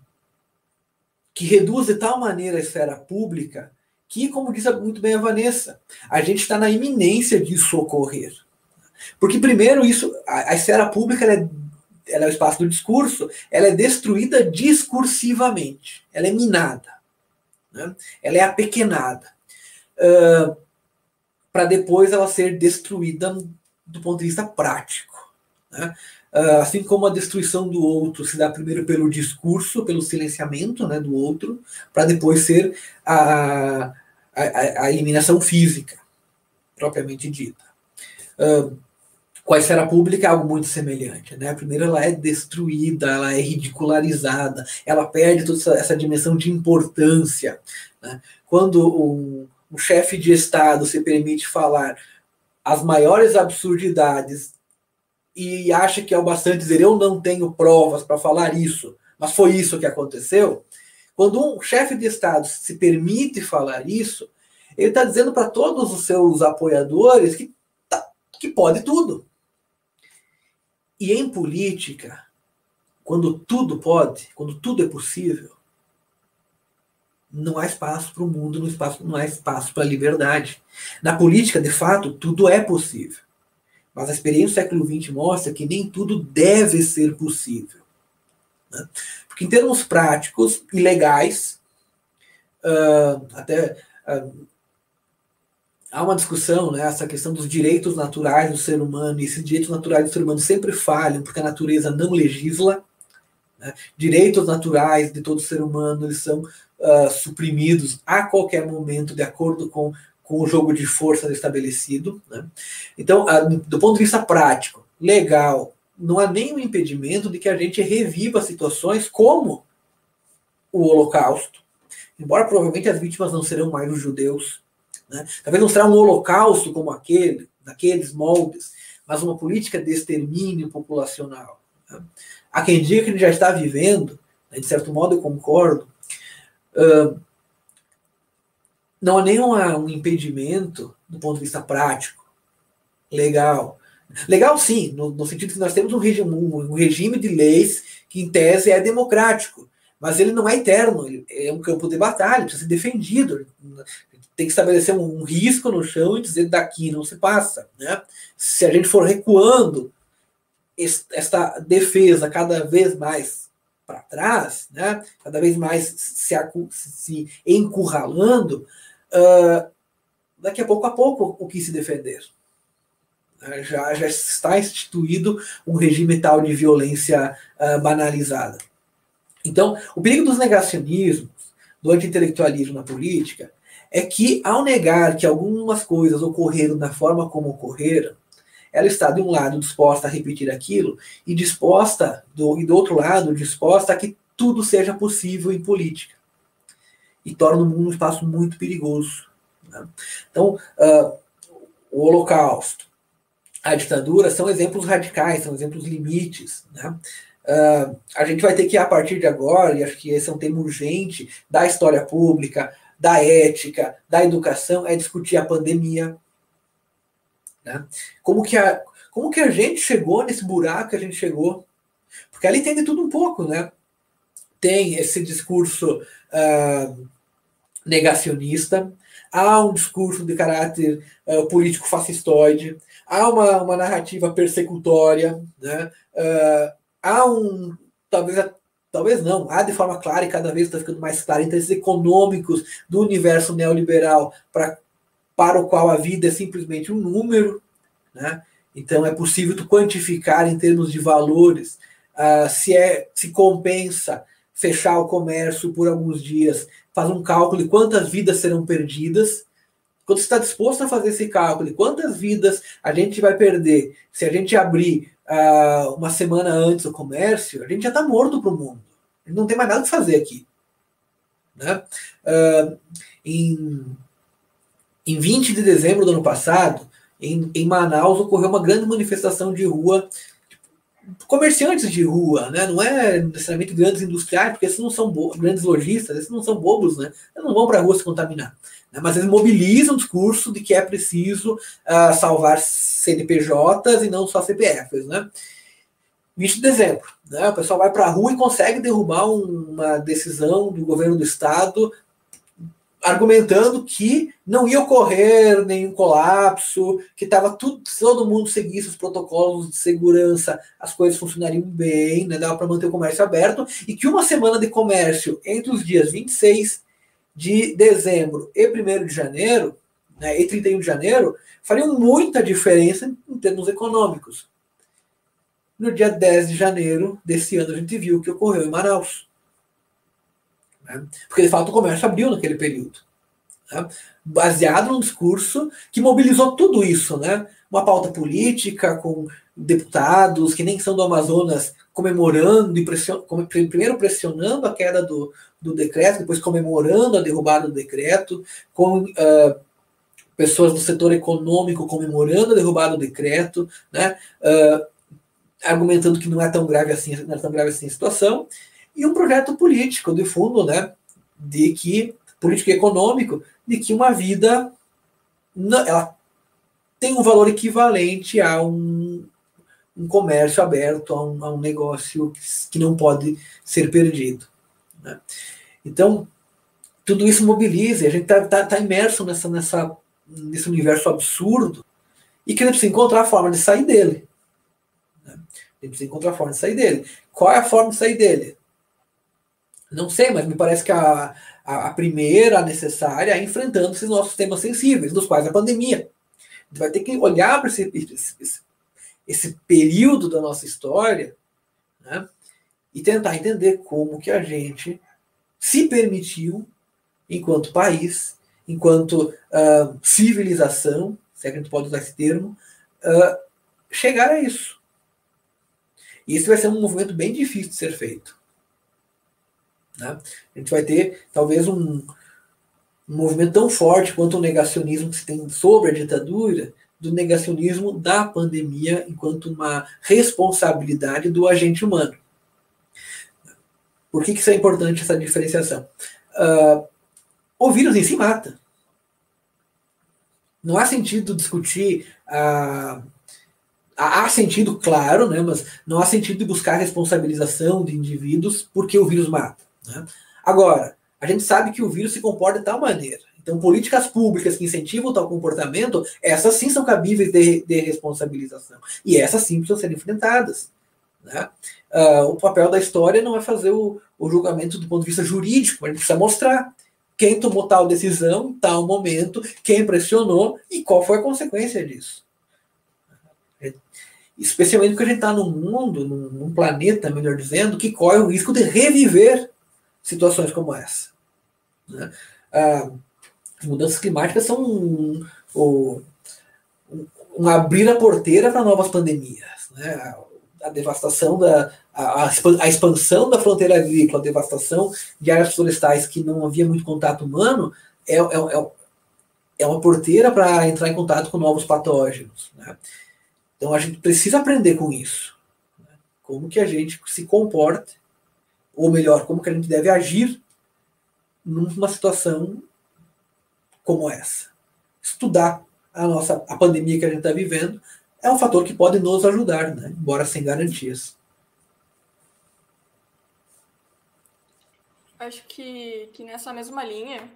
que reduz de tal maneira a esfera pública que, como disse muito bem a Vanessa, a gente está na iminência disso ocorrer. Porque, primeiro, isso, a, a esfera pública é, ela é o espaço do discurso, ela é destruída discursivamente, ela é minada, né? ela é apequenada, uh, para depois ela ser destruída do ponto de vista prático. Né? Uh, assim como a destruição do outro se dá primeiro pelo discurso, pelo silenciamento né, do outro, para depois ser a, a, a eliminação física, propriamente dita. Uh, com a esfera pública é algo muito semelhante. Né? Primeiro, ela é destruída, ela é ridicularizada, ela perde toda essa, essa dimensão de importância. Né? Quando um, um chefe de Estado se permite falar as maiores absurdidades e acha que é o bastante dizer eu não tenho provas para falar isso, mas foi isso que aconteceu, quando um chefe de Estado se permite falar isso, ele está dizendo para todos os seus apoiadores que, tá, que pode tudo. E em política, quando tudo pode, quando tudo é possível, não há espaço para o mundo, não, espaço, não há espaço para a liberdade. Na política, de fato, tudo é possível. Mas a experiência do século XX mostra que nem tudo deve ser possível. Né? Porque, em termos práticos e legais, uh, até uh, há uma discussão, né, essa questão dos direitos naturais do ser humano, e esses direitos naturais do ser humano sempre falham, porque a natureza não legisla. Né? Direitos naturais de todo ser humano eles são uh, suprimidos a qualquer momento, de acordo com, com o jogo de forças estabelecido. Né? Então, do ponto de vista prático, legal, não há nenhum impedimento de que a gente reviva situações como o Holocausto. Embora provavelmente as vítimas não serão mais os judeus. Né? Talvez não será um holocausto como aquele, daqueles moldes, mas uma política de extermínio populacional. Né? Há quem diga que ele já está vivendo, né? de certo modo eu concordo, uh, não há nenhum um impedimento do ponto de vista prático, legal, Legal sim, no, no sentido que nós temos um regime, um regime de leis que, em tese, é democrático, mas ele não é eterno, ele é um campo de batalha, precisa ser defendido. Tem que estabelecer um, um risco no chão e dizer daqui não se passa. Né? Se a gente for recuando esta defesa cada vez mais para trás, né? cada vez mais se, se encurralando, uh, daqui a pouco a pouco o que se defender já, já está instituído um regime tal de violência uh, banalizada. Então, o perigo dos negacionismos, do anti-intelectualismo na política, é que, ao negar que algumas coisas ocorreram da forma como ocorreram, ela está, de um lado, disposta a repetir aquilo, e disposta, do, e do outro lado, disposta a que tudo seja possível em política. E torna o mundo um espaço muito perigoso. Né? Então, uh, o Holocausto, a ditadura são exemplos radicais, são exemplos limites. Né? Uh, a gente vai ter que, a partir de agora, e acho que esse é um tema urgente, da história pública, da ética, da educação, é discutir a pandemia. Né? Como, que a, como que a gente chegou nesse buraco que a gente chegou? Porque ali tem de tudo um pouco, né? Tem esse discurso uh, negacionista, há um discurso de caráter uh, político fascistoide, há uma, uma narrativa persecutória, né? Uh, há um, talvez, talvez não, há de forma clara e cada vez está ficando mais clara interesses econômicos do universo neoliberal pra, para o qual a vida é simplesmente um número, né? Então é possível tu quantificar em termos de valores uh, se é se compensa fechar o comércio por alguns dias, faz um cálculo de quantas vidas serão perdidas quando você está disposto a fazer esse cálculo quantas vidas a gente vai perder se a gente abrir uh, uma semana antes o comércio, a gente já está morto para o mundo. Não tem mais nada que fazer aqui. Né? Uh, em, em 20 de dezembro do ano passado, em, em Manaus, ocorreu uma grande manifestação de rua comerciantes de rua, né? Não é necessariamente grandes industriais, porque esses não são grandes lojistas, esses não são bobos, né? Eles não vão para a rua se contaminar. Né? Mas eles mobilizam o discurso de que é preciso uh, salvar CNPJs e não só CPFs, né? 20 de dezembro, né? O pessoal vai para a rua e consegue derrubar uma decisão do governo do estado argumentando que não ia ocorrer nenhum colapso, que estava tudo, todo mundo seguisse os protocolos de segurança, as coisas funcionariam bem, né, dava para manter o comércio aberto, e que uma semana de comércio entre os dias 26 de dezembro e 1 de janeiro, né, e 31 de janeiro, fariam muita diferença em termos econômicos. No dia 10 de janeiro desse ano, a gente viu o que ocorreu em Manaus. Né? Porque, de fato, o comércio abriu naquele período. Né? Baseado num discurso que mobilizou tudo isso. Né? Uma pauta política com deputados que nem são do Amazonas comemorando e pression... primeiro pressionando a queda do, do decreto, depois comemorando a derrubada do decreto, com uh, pessoas do setor econômico comemorando a derrubada do decreto, né? Uh, argumentando que não é tão grave assim, não é tão grave assim a situação, e um projeto político, de fundo, né, de que, político e econômico, de que uma vida ela tem um valor equivalente a um, um comércio aberto, a um, a um negócio que, que, não pode ser perdido. Né? Então, tudo isso mobiliza, a gente está tá, tá imerso nessa, nessa, nesse universo absurdo e que a gente precisa encontrar a forma de sair dele. Né? A gente precisa encontrar a forma de sair dele. Qual é a forma de sair dele? Não sei, mas me parece que a, a, a primeira necessária é enfrentando esses nossos temas sensíveis, dos quais a pandemia. A gente vai ter que olhar para esse, esse, esse, período da nossa história né, e tentar entender como que a gente se permitiu, enquanto país, enquanto uh, civilização, se é que a gente pode usar esse termo, uh, chegar a isso. E isso vai ser um movimento bem difícil de ser feito. Né? A gente vai ter talvez um, um movimento tão forte quanto o negacionismo que se tem sobre a ditadura, do negacionismo da pandemia enquanto uma responsabilidade do agente humano. Por que, que isso é importante, essa diferenciação? Uh, o vírus em si mata. Não há sentido discutir. Uh, há sentido, claro, né, mas não há sentido buscar responsabilização de indivíduos porque o vírus mata. Né? Agora, a gente sabe que o vírus se comporta de tal maneira. Então, políticas públicas que incentivam tal comportamento, essas sim são cabíveis de, de responsabilização. E essas sim precisam ser enfrentadas. Né? Uh, o papel da história não é fazer o, o, julgamento do ponto de vista jurídico, gente precisa mostrar quem tomou tal decisão, tal momento, quem pressionou e qual foi a consequência disso. Especialmente porque a gente está num mundo, num, num planeta, melhor dizendo, que corre o risco de reviver situações como essa. Né? Ah, as mudanças climáticas são um, um, um abrir a porteira para novas pandemias. Né? A, devastação da a, a, expansão da fronteira agrícola, a devastação de áreas florestais que não havia muito contato humano é, é, é, é uma porteira para entrar em contato com novos patógenos. Né? Então a gente precisa aprender com isso. Né? Como que a gente se comporta ou melhor, como que a gente deve agir numa situação como essa. Estudar a nossa a pandemia que a gente está vivendo é um fator que pode nos ajudar, né? embora sem garantias. Acho que, que nessa mesma linha,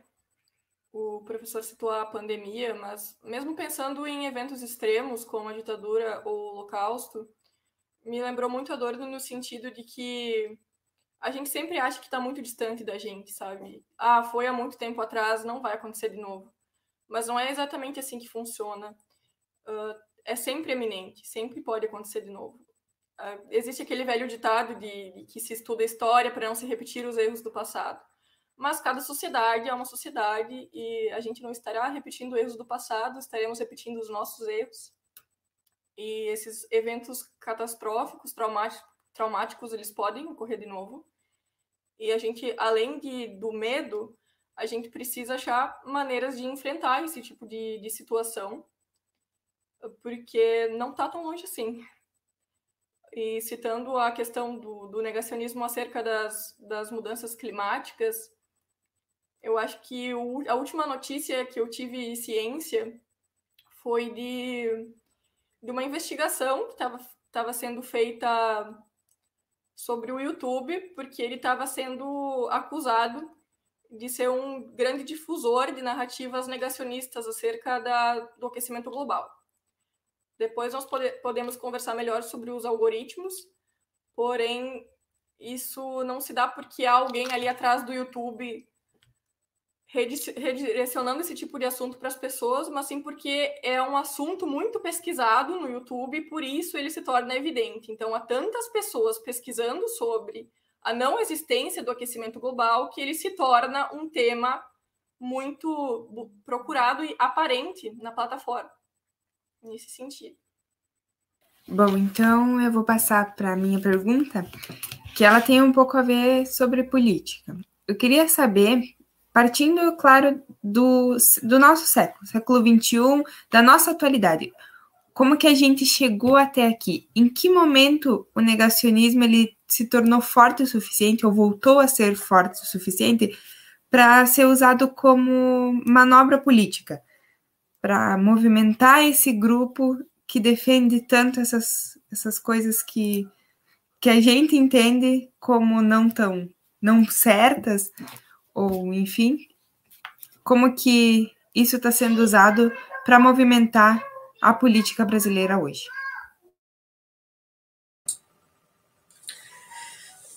o professor citou a pandemia, mas mesmo pensando em eventos extremos como a ditadura ou o holocausto, me lembrou muito a dor no sentido de que a gente sempre acha que está muito distante da gente, sabe? Ah, foi há muito tempo atrás, não vai acontecer de novo. Mas não é exatamente assim que funciona. Uh, é sempre eminente, sempre pode acontecer de novo. Uh, existe aquele velho ditado de, de, que se estuda a história para não se repetir os erros do passado. mas cada sociedade é uma sociedade e a gente não estará repetindo erros do passado, estaremos repetindo os nossos erros. E esses eventos catastróficos, traumáticos, traumáticos eles podem ocorrer de novo. E a gente, além de, do medo, a gente precisa achar maneiras de enfrentar esse tipo de, de situação, porque não está tão longe assim. E citando a questão do, do negacionismo acerca das, das mudanças climáticas, eu acho que o, a última notícia que eu tive ciência foi de, de uma investigação que estava sendo feita sobre o YouTube, porque ele estava sendo acusado de ser um grande difusor de narrativas negacionistas acerca da, do aquecimento global. Depois nós pode, podemos conversar melhor sobre os algoritmos, porém isso não se dá porque há alguém ali atrás do YouTube redirecionando esse tipo de assunto para as pessoas, mas sim porque é um assunto muito pesquisado no YouTube por isso ele se torna evidente. Então, há tantas pessoas pesquisando sobre a não existência do aquecimento global que ele se torna um tema muito procurado e aparente na plataforma. Nesse sentido. Bom, então eu vou passar para a minha pergunta, que ela tem um pouco a ver sobre política. Eu queria saber partindo, claro, do, do nosso século, século XXI, da nossa atualidade. Como que a gente chegou até aqui? Em que momento o negacionismo ele se tornou forte o suficiente ou voltou a ser forte o suficiente para ser usado como manobra política, para movimentar esse grupo que defende tanto essas, essas coisas que, que a gente entende como não tão não certas, ou enfim, como que isso está sendo usado para movimentar a política brasileira hoje.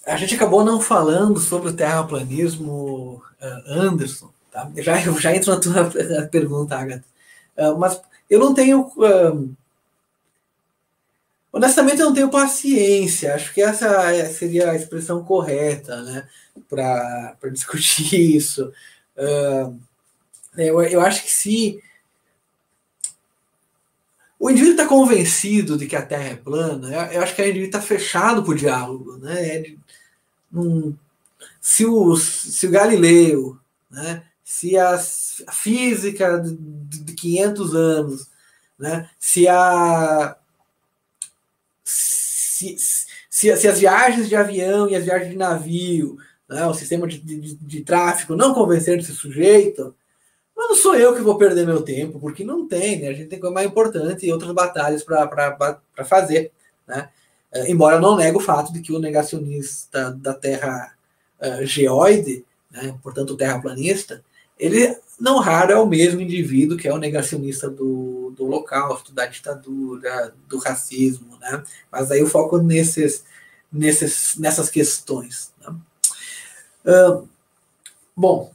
A gente acabou não falando sobre o terraplanismo, uh, Anderson. Tá? Já, já entro na tua pergunta, Agatha. Uh, mas eu não tenho. Honestamente, eu não tenho paciência. Acho que essa seria a expressão correta, né? para discutir isso. Uh, eu, eu acho que se o indivíduo está convencido de que a Terra é plana, eu, acho que o indivíduo está fechado para o diálogo. Né? É de, se, o, se o Galileu, né? se a, a física de, de 500 anos, né? se a. Se, se, se, as viagens de avião e as viagens de navio né, o sistema de, de, de tráfego não convencer esse sujeito, mas não sou eu que vou perder meu tempo, porque não tem, né? A gente tem coisa mais importante e outras batalhas para fazer, né? É, embora eu não negue o fato de que o negacionista da Terra uh, geoide, né, portanto terraplanista, ele não raro é o mesmo indivíduo que é o negacionista do, do holocausto, da ditadura, do racismo, né? Mas aí eu foco nesses, nesses, nessas questões. Né? Uh, bom,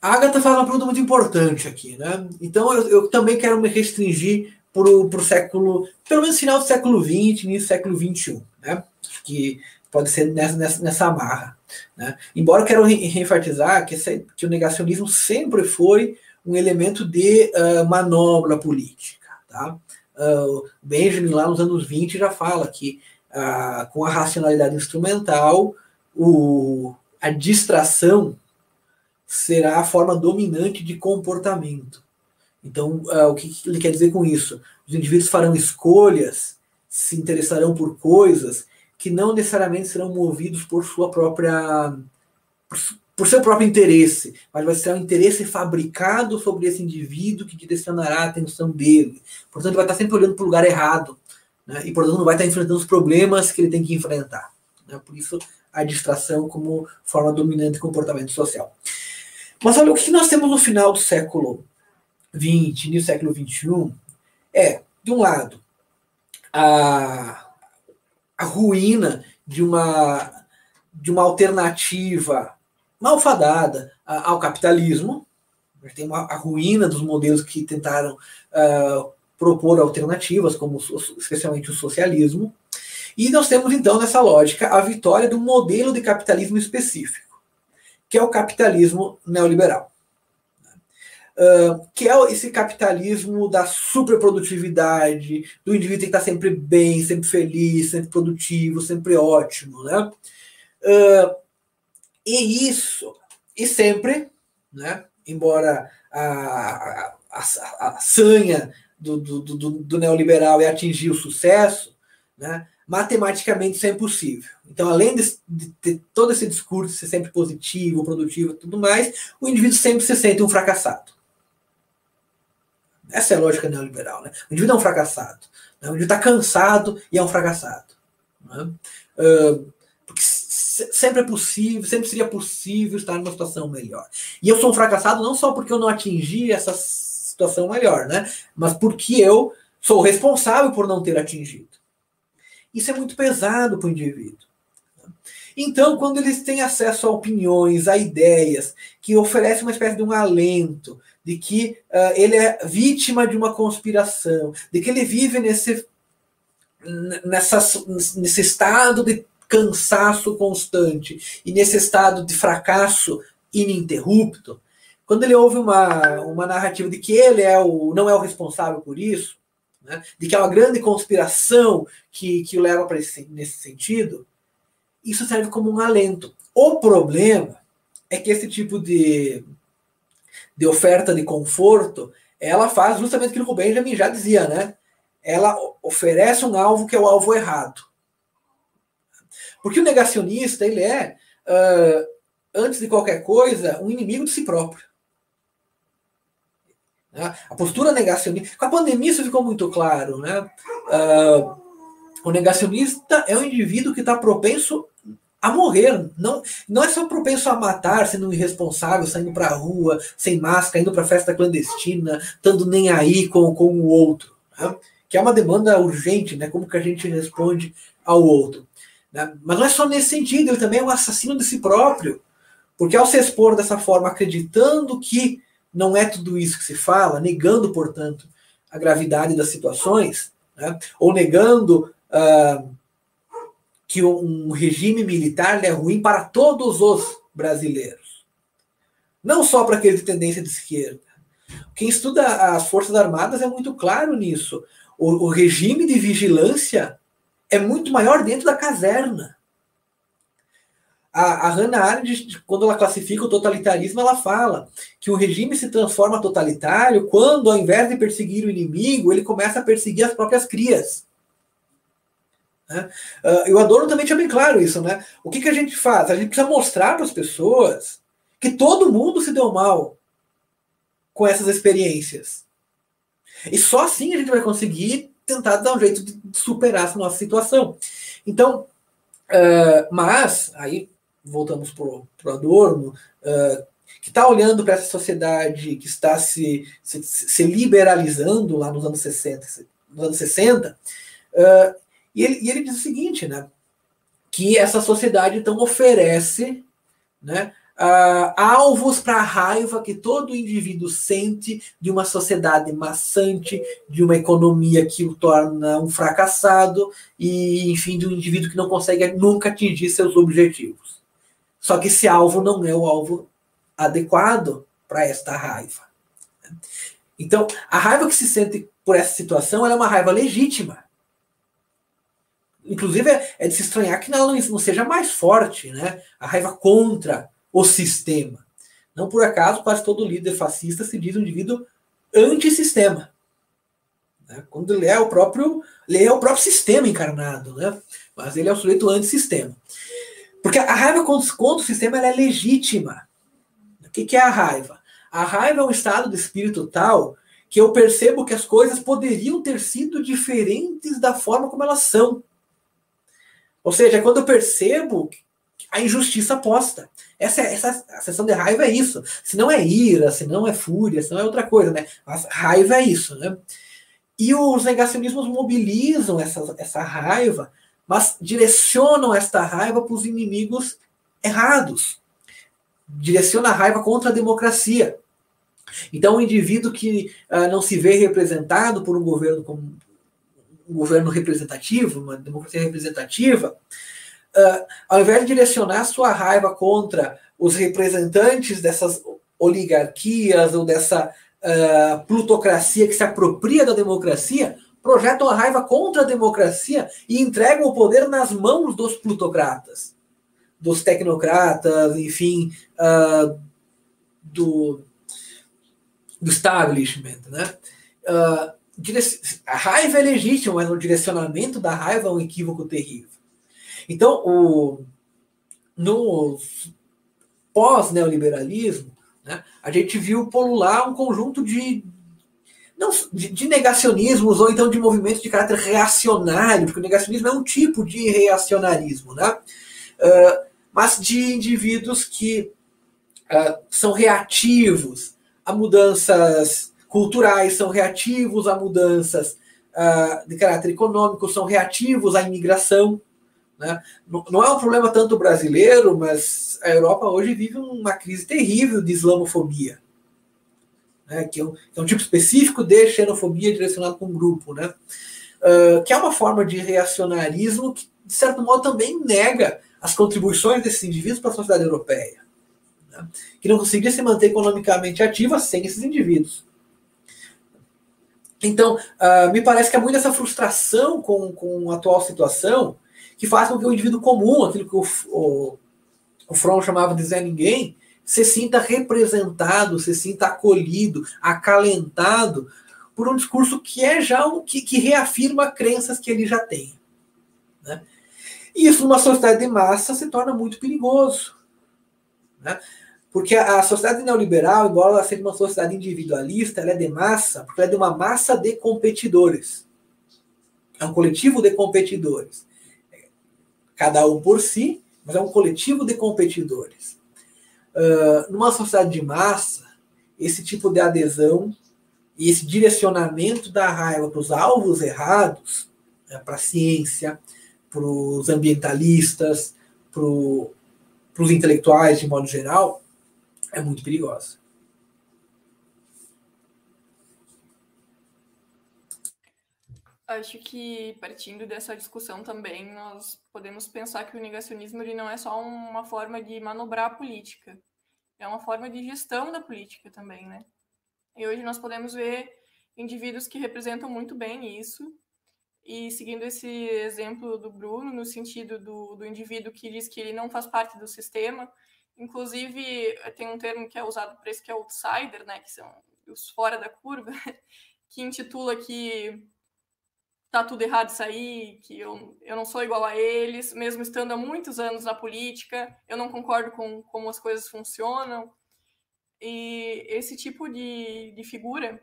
a Agatha faz uma pergunta muito importante aqui, né? Então eu, eu também quero me restringir para o século, pelo menos final do século XX, início do século XXI, né? Que pode ser nessa, nessa, nessa amarra. Né? Embora eu quero re enfatizar que, esse, que o negacionismo sempre foi um elemento de uh, manobra política. Tá? Uh, Benjamin, lá nos anos 20, já fala que uh, com a racionalidade instrumental, o, a distração será a forma dominante de comportamento. Então, o que ele quer dizer com isso? Os indivíduos farão escolhas, se interessarão por coisas que não necessariamente serão movidos por sua própria por, por seu próprio interesse, mas vai ser um interesse fabricado sobre esse indivíduo que direcionará a atenção dele. Portanto, vai estar sempre olhando para o lugar errado, né? e portanto não vai estar enfrentando os problemas que ele tem que enfrentar. Né? Por isso, a distração como forma dominante de comportamento social. Mas olha, o que nós temos no final do século XX, do século XXI, é, de um lado, a, a ruína de uma, de uma alternativa malfadada ao capitalismo, tem uma, a ruína dos modelos que tentaram uh, propor alternativas, como especialmente o socialismo, e nós temos, então, nessa lógica, a vitória do modelo de capitalismo específico, que é o capitalismo neoliberal. Uh, que é esse capitalismo da superprodutividade, do indivíduo que está sempre bem, sempre feliz, sempre produtivo, sempre ótimo. Né? Uh, e isso, e sempre, né, embora a, a, a, sanha do, do, do, do, neoliberal é atingir o sucesso, né, matematicamente isso é impossível. Então, além de, de, ter todo esse discurso ser sempre positivo, produtivo e tudo mais, o indivíduo sempre se sente um fracassado. Essa é a lógica neoliberal. Né? O indivíduo é um fracassado. Né? O indivíduo está cansado e é um fracassado. Né? Uh, porque sempre é possível, sempre seria possível estar numa situação melhor. E eu sou um fracassado não só porque eu não atingi essa situação melhor, né? mas porque eu sou responsável por não ter atingido. Isso é muito pesado para o indivíduo. Então, quando eles têm acesso a opiniões, a ideias, que oferecem uma espécie de um alento, de que uh, ele é vítima de uma conspiração, de que ele vive nesse, nessa, nesse estado de cansaço constante e nesse estado de fracasso ininterrupto, quando ele ouve uma, uma narrativa de que ele é o, não é o responsável por isso, né, de que é uma grande conspiração que, que o leva para esse, nesse sentido, isso serve como um alento. O problema é que esse tipo de de oferta de conforto, ela faz justamente aquilo que o Benjamin já dizia, né? Ela oferece um alvo que é o alvo errado. Porque o negacionista, ele é, uh, antes de qualquer coisa, um inimigo de si próprio. Né? A postura negacionista. Com a pandemia isso ficou muito claro. Né? Uh, o negacionista é um indivíduo que está propenso a morrer. Não, não é só propenso a matar, sendo um irresponsável, saindo para a rua, sem máscara, indo para festa clandestina, estando nem aí com, com o outro. Né? Que é uma demanda urgente, né? Como que a gente responde ao outro. Né? Mas não é só nesse sentido, ele também é um assassino de si próprio. Porque ao se expor dessa forma, acreditando que não é tudo isso que se fala, negando, portanto, a gravidade das situações, né? ou negando. Uh, que um regime militar é ruim para todos os brasileiros. Não só para aqueles de tendência de esquerda. Quem estuda as Forças Armadas é muito claro nisso. O, o regime de vigilância é muito maior dentro da caserna. A, a Hannah Arendt, quando ela classifica o totalitarismo, ela fala que o regime se transforma totalitário quando, ao invés de perseguir o inimigo, ele começa a perseguir as próprias crias. Né? Uh, o Adorno também tinha bem claro isso, né? O que, que a gente faz? A gente precisa mostrar para as pessoas que todo mundo se deu mal com essas experiências. E só assim a gente vai conseguir tentar dar um jeito de superar essa nossa situação. Então, uh, mas, aí voltamos para o Adorno, uh, que está olhando para essa sociedade que está se, se, se, liberalizando lá nos anos 60, nos anos 60 uh, e ele, e ele diz o seguinte, né? Que essa sociedade então oferece né, uh, alvos para a raiva que todo indivíduo sente de uma sociedade maçante, de uma economia que o torna um fracassado e, enfim, de um indivíduo que não consegue nunca atingir seus objetivos. Só que esse alvo não é o alvo adequado para esta raiva. Então, a raiva que se sente por essa situação é uma raiva legítima inclusive, é, é, de se estranhar que ela não, não seja mais forte, né? A raiva contra o sistema. Não por acaso, quase todo líder fascista se diz um indivíduo antissistema. Né? Quando ele é o próprio, ele é o próprio sistema encarnado, né? Mas ele é o sujeito antissistema. Porque a raiva contra, contra o sistema é legítima. O que, que é a raiva? A raiva é um estado de espírito tal que eu percebo que as coisas poderiam ter sido diferentes da forma como elas são. Ou seja, quando eu percebo a injustiça posta. Essa, essa a sessão de raiva é isso. Se não é ira, se não é fúria, se não é outra coisa, né? Mas raiva é isso, né? E os negacionismos mobilizam essa, essa raiva, mas direcionam esta raiva para os inimigos errados. Direciona a raiva contra a democracia. Então, o indivíduo que uh, não se vê representado por um governo como, um governo representativo, uma democracia representativa, uh, ao invés de direcionar sua raiva contra os representantes dessas oligarquias ou dessa uh, plutocracia que se apropria da democracia projetam a raiva contra a democracia e entregam o poder nas mãos dos plutocratas, dos tecnocratas, enfim, uh, do, do establishment, né? Uh, a raiva é legítima, mas o direcionamento da raiva é um equívoco terrível. Então, o, no pós-neoliberalismo, né, a gente viu polular um conjunto de, não, de, de, negacionismos ou então de movimentos de caráter reacionário, porque o negacionismo é um tipo de reacionarismo, né? Uh, mas de indivíduos que uh, são reativos a mudanças culturais, são reativos a mudanças uh, de caráter econômico, são reativos à imigração. Né? Não é um problema tanto brasileiro, mas a Europa hoje vive uma crise terrível de islamofobia né, que, é um, que, é um, tipo específico de xenofobia direcionado para um grupo, né, uh, que é uma forma de reacionarismo que, de certo modo, também nega as contribuições desses indivíduos para a sociedade europeia, né, que não conseguiria se manter economicamente ativa sem esses indivíduos. Então, uh, me parece que há muita essa frustração com, com a atual situação que faz com que o indivíduo comum, aquilo que o, o, o Fromm chamava de Zé Ninguém, se sinta representado, se sinta acolhido, acalentado por um discurso que é já um, que, que reafirma crenças que ele já tem. Né? E isso numa sociedade de massa se torna muito perigoso. Né? Porque a, sociedade neoliberal, embora ela seja uma sociedade individualista, ela é de massa, porque ela é de uma massa de competidores. É um coletivo de competidores. Cada um por si, mas é um coletivo de competidores. Ah, numa sociedade de massa, esse tipo de adesão e esse direcionamento da raiva para os alvos errados, né, para a ciência, para os ambientalistas, para os intelectuais de modo geral, é muito perigosa. Acho que partindo dessa discussão também, nós podemos pensar que o negacionismo ele não é só uma forma de manobrar a política, é uma forma de gestão da política também, né? E hoje nós podemos ver indivíduos que representam muito bem isso. E seguindo esse exemplo do Bruno, no sentido do, do indivíduo que diz que ele não faz parte do sistema, inclusive tem um termo que é usado para isso que é outsider, né? Que são os fora da curva, que intitula que tá tudo errado isso aí, que eu, eu não sou igual a eles, mesmo estando há muitos anos na política, eu não concordo com como as coisas funcionam. E esse tipo de, de figura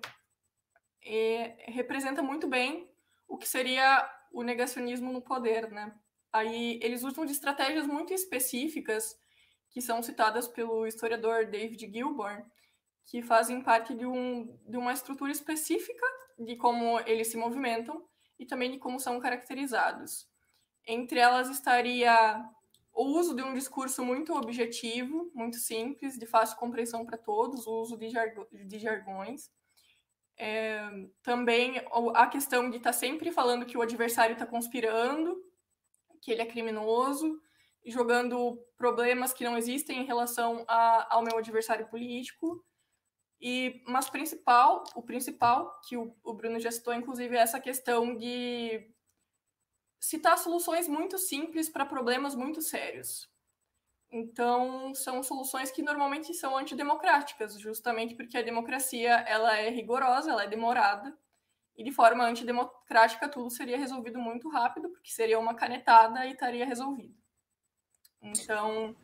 é, representa muito bem o que seria o negacionismo no poder, né? Aí eles usam de estratégias muito específicas que são citadas pelo historiador David Gilborn, que fazem parte de, um, de uma estrutura específica de como eles se movimentam e também de como são caracterizados. Entre elas estaria o uso de um discurso muito objetivo, muito simples, de fácil compreensão para todos, o uso de, jargo de jargões. É, também a questão de estar tá sempre falando que o adversário está conspirando, que ele é criminoso, jogando problemas que não existem em relação a, ao meu adversário político. E, mas principal, o principal, que o, o Bruno já citou, inclusive, é essa questão de citar soluções muito simples para problemas muito sérios. Então, são soluções que normalmente são antidemocráticas, justamente porque a democracia ela é rigorosa, ela é demorada, e de forma antidemocrática tudo seria resolvido muito rápido, porque seria uma canetada e estaria resolvido. Então,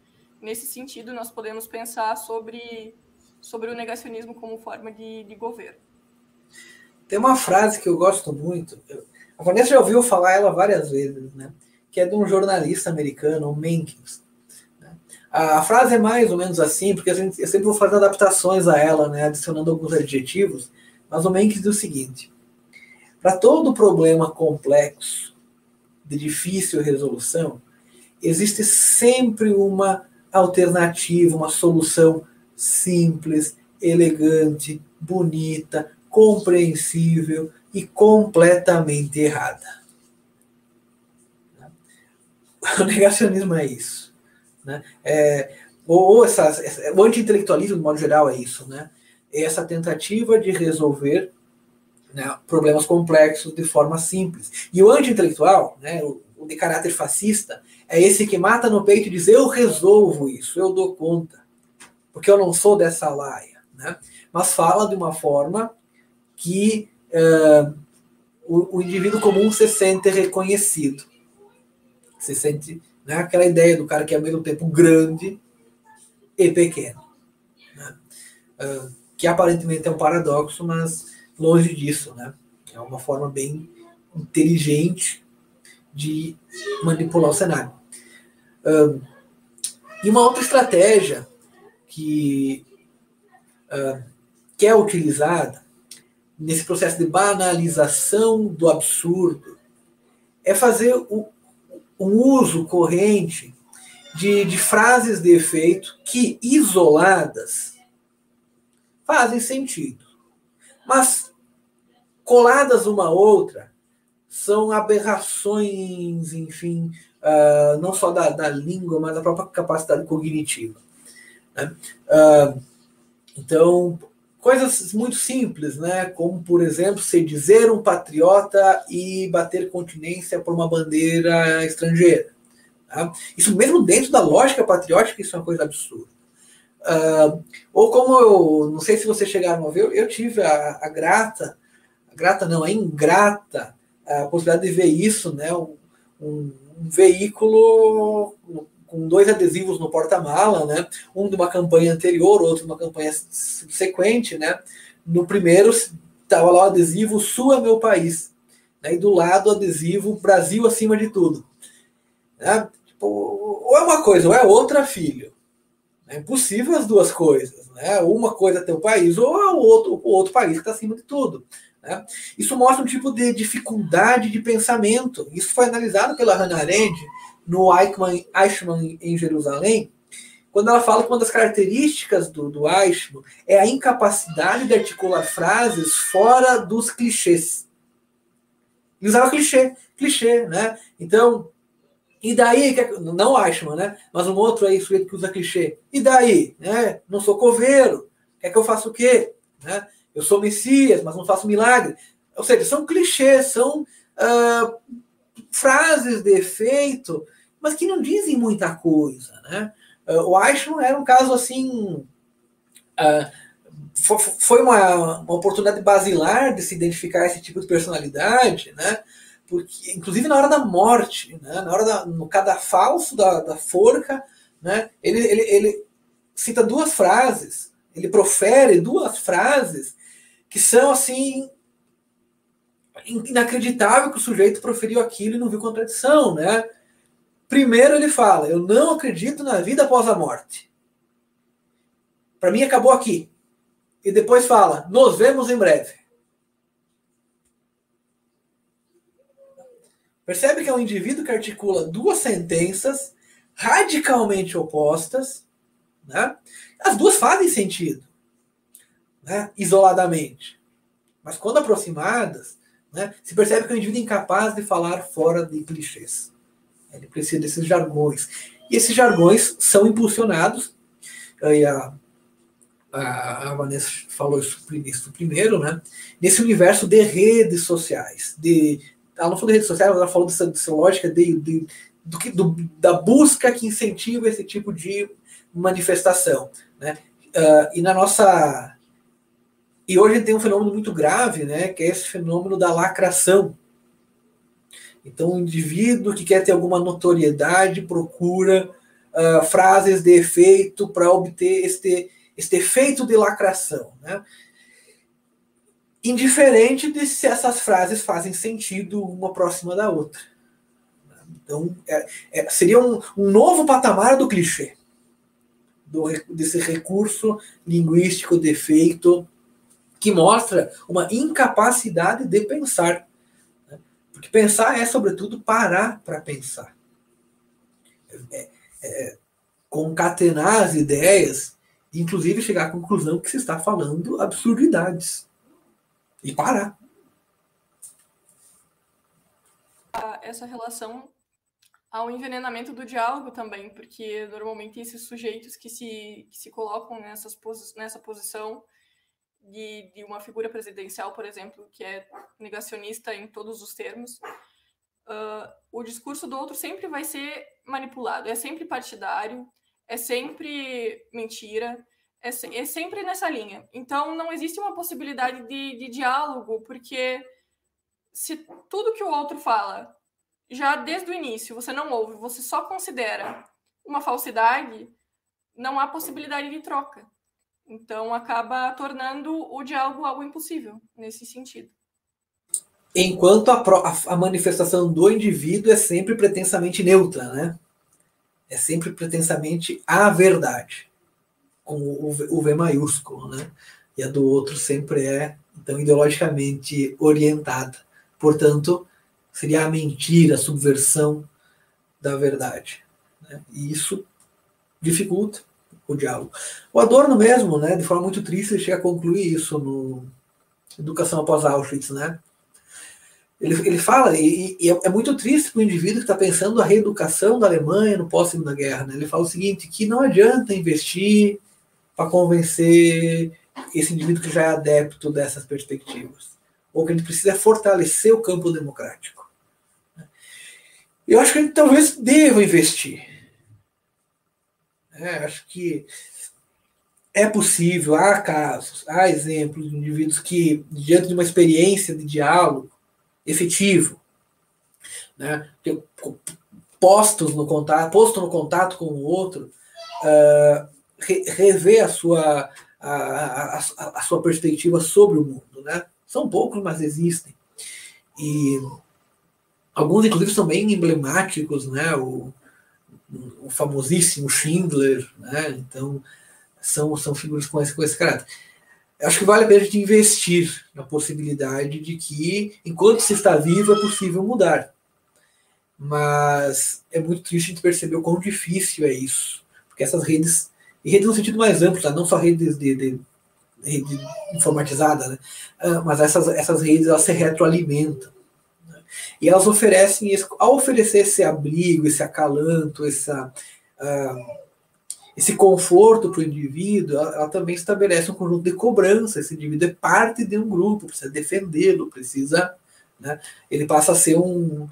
nesse sentido, nós podemos pensar sobre sobre o negacionismo como forma de, de governo. Tem uma frase que eu gosto muito, a Vanessa já ouviu falar ela várias vezes, né? que é de um jornalista americano, o Menkins. Né? A frase é mais ou menos assim, porque a gente, eu sempre vou fazer adaptações a ela, né? adicionando alguns adjetivos, mas o Menkins diz o seguinte: para todo problema complexo, de difícil resolução, existe sempre uma alternativa, uma solução simples, elegante, bonita, compreensível e completamente errada. O negacionismo é isso. Né? É, ou, ou essa, essa, o anti-intelectualismo, de modo geral, é isso, né? É essa tentativa de resolver né, problemas complexos de forma simples. E o anti-intelectual, né, o, o, de caráter fascista, é esse que mata no peito e diz: eu resolvo isso, eu dou conta, porque eu não sou dessa laia. Né? Mas fala de uma forma que uh, o, o, indivíduo comum se sente reconhecido. Se sente né, aquela ideia do cara que é ao mesmo tempo grande e pequeno. Né? Uh, que aparentemente é um paradoxo, mas longe disso, né? É uma forma bem inteligente de manipular o cenário. E uma outra estratégia que, uh, que é utilizada nesse processo de banalização do absurdo é fazer o, um uso corrente de, de frases de efeito que, isoladas, fazem sentido. Mas coladas uma outra, são aberrações, enfim, uh, não só da, da, língua, mas da própria capacidade cognitiva. Né? Uh, então, coisas muito simples, né? como, por exemplo, se dizer um patriota e bater continência por uma bandeira estrangeira. Tá? Isso mesmo dentro da lógica patriótica, isso é uma coisa absurda. Uh, ou como eu, não sei se vocês chegaram a ver, eu, tive a, a grata grata não, é ingrata a possibilidade de ver isso, né? Um, um, um veículo com dois adesivos no porta-mala, né? Um de uma campanha anterior, outro de uma campanha subsequente, né? No primeiro estava lá o adesivo Sul é meu país, né? E do lado o adesivo Brasil acima de tudo. Né? Tipo, ou é uma coisa ou é outra, filho. É impossível as duas coisas, né? Uma coisa é teu país ou o outro, o outro país que está acima de tudo. Né? Isso mostra um tipo de dificuldade de pensamento. Isso foi analisado pela Hannah Arendt no Eichmann, Eichmann em Jerusalém, quando ela fala que uma das características do, do Eichmann é a incapacidade de articular frases fora dos clichês. Ele usava clichê, clichê, né? Então, e daí, não Eichmann, né? Mas um outro aí, sujeito que usa clichê. E daí, né? Não sou coveiro, quer que eu faça o quê? Né? Eu sou Messias, mas não faço milagre. Ou seja, são clichês, são uh, frases de efeito, mas que não dizem muita coisa. Né? Uh, o Eichmann era um caso assim. Uh, foi uma, uma oportunidade basilar de se identificar esse tipo de personalidade, né? Porque, inclusive na hora da morte, né? na hora da, no cadafalso da, da forca, né? ele, ele, ele cita duas frases, ele profere duas frases que são assim inacreditável que o sujeito proferiu aquilo e não viu contradição, né? Primeiro ele fala: "Eu não acredito na vida após a morte". Para mim acabou aqui. E depois fala: "Nos vemos em breve". Percebe que é um indivíduo que articula duas sentenças radicalmente opostas, né? As duas fazem sentido né, isoladamente. Mas quando aproximadas, né, se percebe que o indivíduo é incapaz de falar fora de clichês. Ele precisa desses jargões. E esses jargões são impulsionados, a, a, a Vanessa falou isso, isso primeiro, né, nesse universo de redes sociais. De, ela não falou de redes sociais, ela falou dessa, dessa lógica de, de do, do, da busca que incentiva esse tipo de manifestação. Né? Uh, e na nossa e hoje tem um fenômeno muito grave, né, que é esse fenômeno da lacração. Então, o indivíduo que quer ter alguma notoriedade procura uh, frases de efeito para obter este, este efeito de lacração. Né? Indiferente de se essas frases fazem sentido uma próxima da outra. Então, é, é, seria um, um, novo patamar do clichê, do, desse recurso linguístico de efeito que mostra uma incapacidade de pensar. Né? Porque pensar é, sobretudo, parar para pensar. É, é, concatenar as ideias, inclusive chegar à conclusão que se está falando absurdidades. E parar. Essa relação um envenenamento do diálogo também, porque normalmente esses sujeitos que se, que se colocam nessas nessa posição de, de uma figura presidencial, por exemplo, que é negacionista em todos os termos, uh, o discurso do outro sempre vai ser manipulado, é sempre partidário, é sempre mentira, é, se, é sempre nessa linha. Então, não existe uma possibilidade de, de diálogo, porque se tudo que o outro fala, já desde o início, você não ouve, você só considera uma falsidade, não há possibilidade de troca. Então, acaba tornando o diálogo algo impossível nesse sentido. Enquanto a, a, a manifestação do indivíduo é sempre pretensamente neutra, né? É sempre pretensamente a verdade, com o, o V maiúsculo, né? E a do outro sempre é, então, ideologicamente orientada. Portanto, seria a mentira, a subversão da verdade. Né? E isso dificulta o diálogo. O Adorno mesmo, né, de forma muito triste, ele chega a concluir isso no Educação após Auschwitz, né? Ele, ele fala, e, e é muito triste para o indivíduo que está pensando a reeducação da Alemanha no pós-segunda guerra. Né? Ele fala o seguinte, que não adianta investir para convencer esse indivíduo que já é adepto dessas perspectivas. Ou que a gente precisa fortalecer o campo democrático. Eu acho que a gente talvez deva investir. É, acho que é possível, há casos, há exemplos de indivíduos que, diante de uma experiência de diálogo efetivo, né, postos no contato, posto no contato com o outro, uh, rever a sua, a, a, a, sua perspectiva sobre o mundo. Né? São poucos, mas existem. E alguns, inclusive, são bem emblemáticos, né? O, o famosíssimo Schindler, né? Então, são, são figuras com esse, com esse caráter. Acho que vale a pena gente investir na possibilidade de que, enquanto se está vivo, é possível mudar. Mas é muito triste a gente perceber o quão difícil é isso. Porque essas redes, e redes no sentido mais amplo, tá? não só redes de, de rede informatizada, né? Ah, mas essas, essas redes elas se retroalimentam. E elas oferecem, ao oferecer esse abrigo, esse acalanto, essa, uh, esse conforto para o indivíduo, ela, ela, também estabelece um conjunto de cobrança. Esse indivíduo é parte de um grupo, precisa defendê-lo, precisa. Né, ele passa a ser um,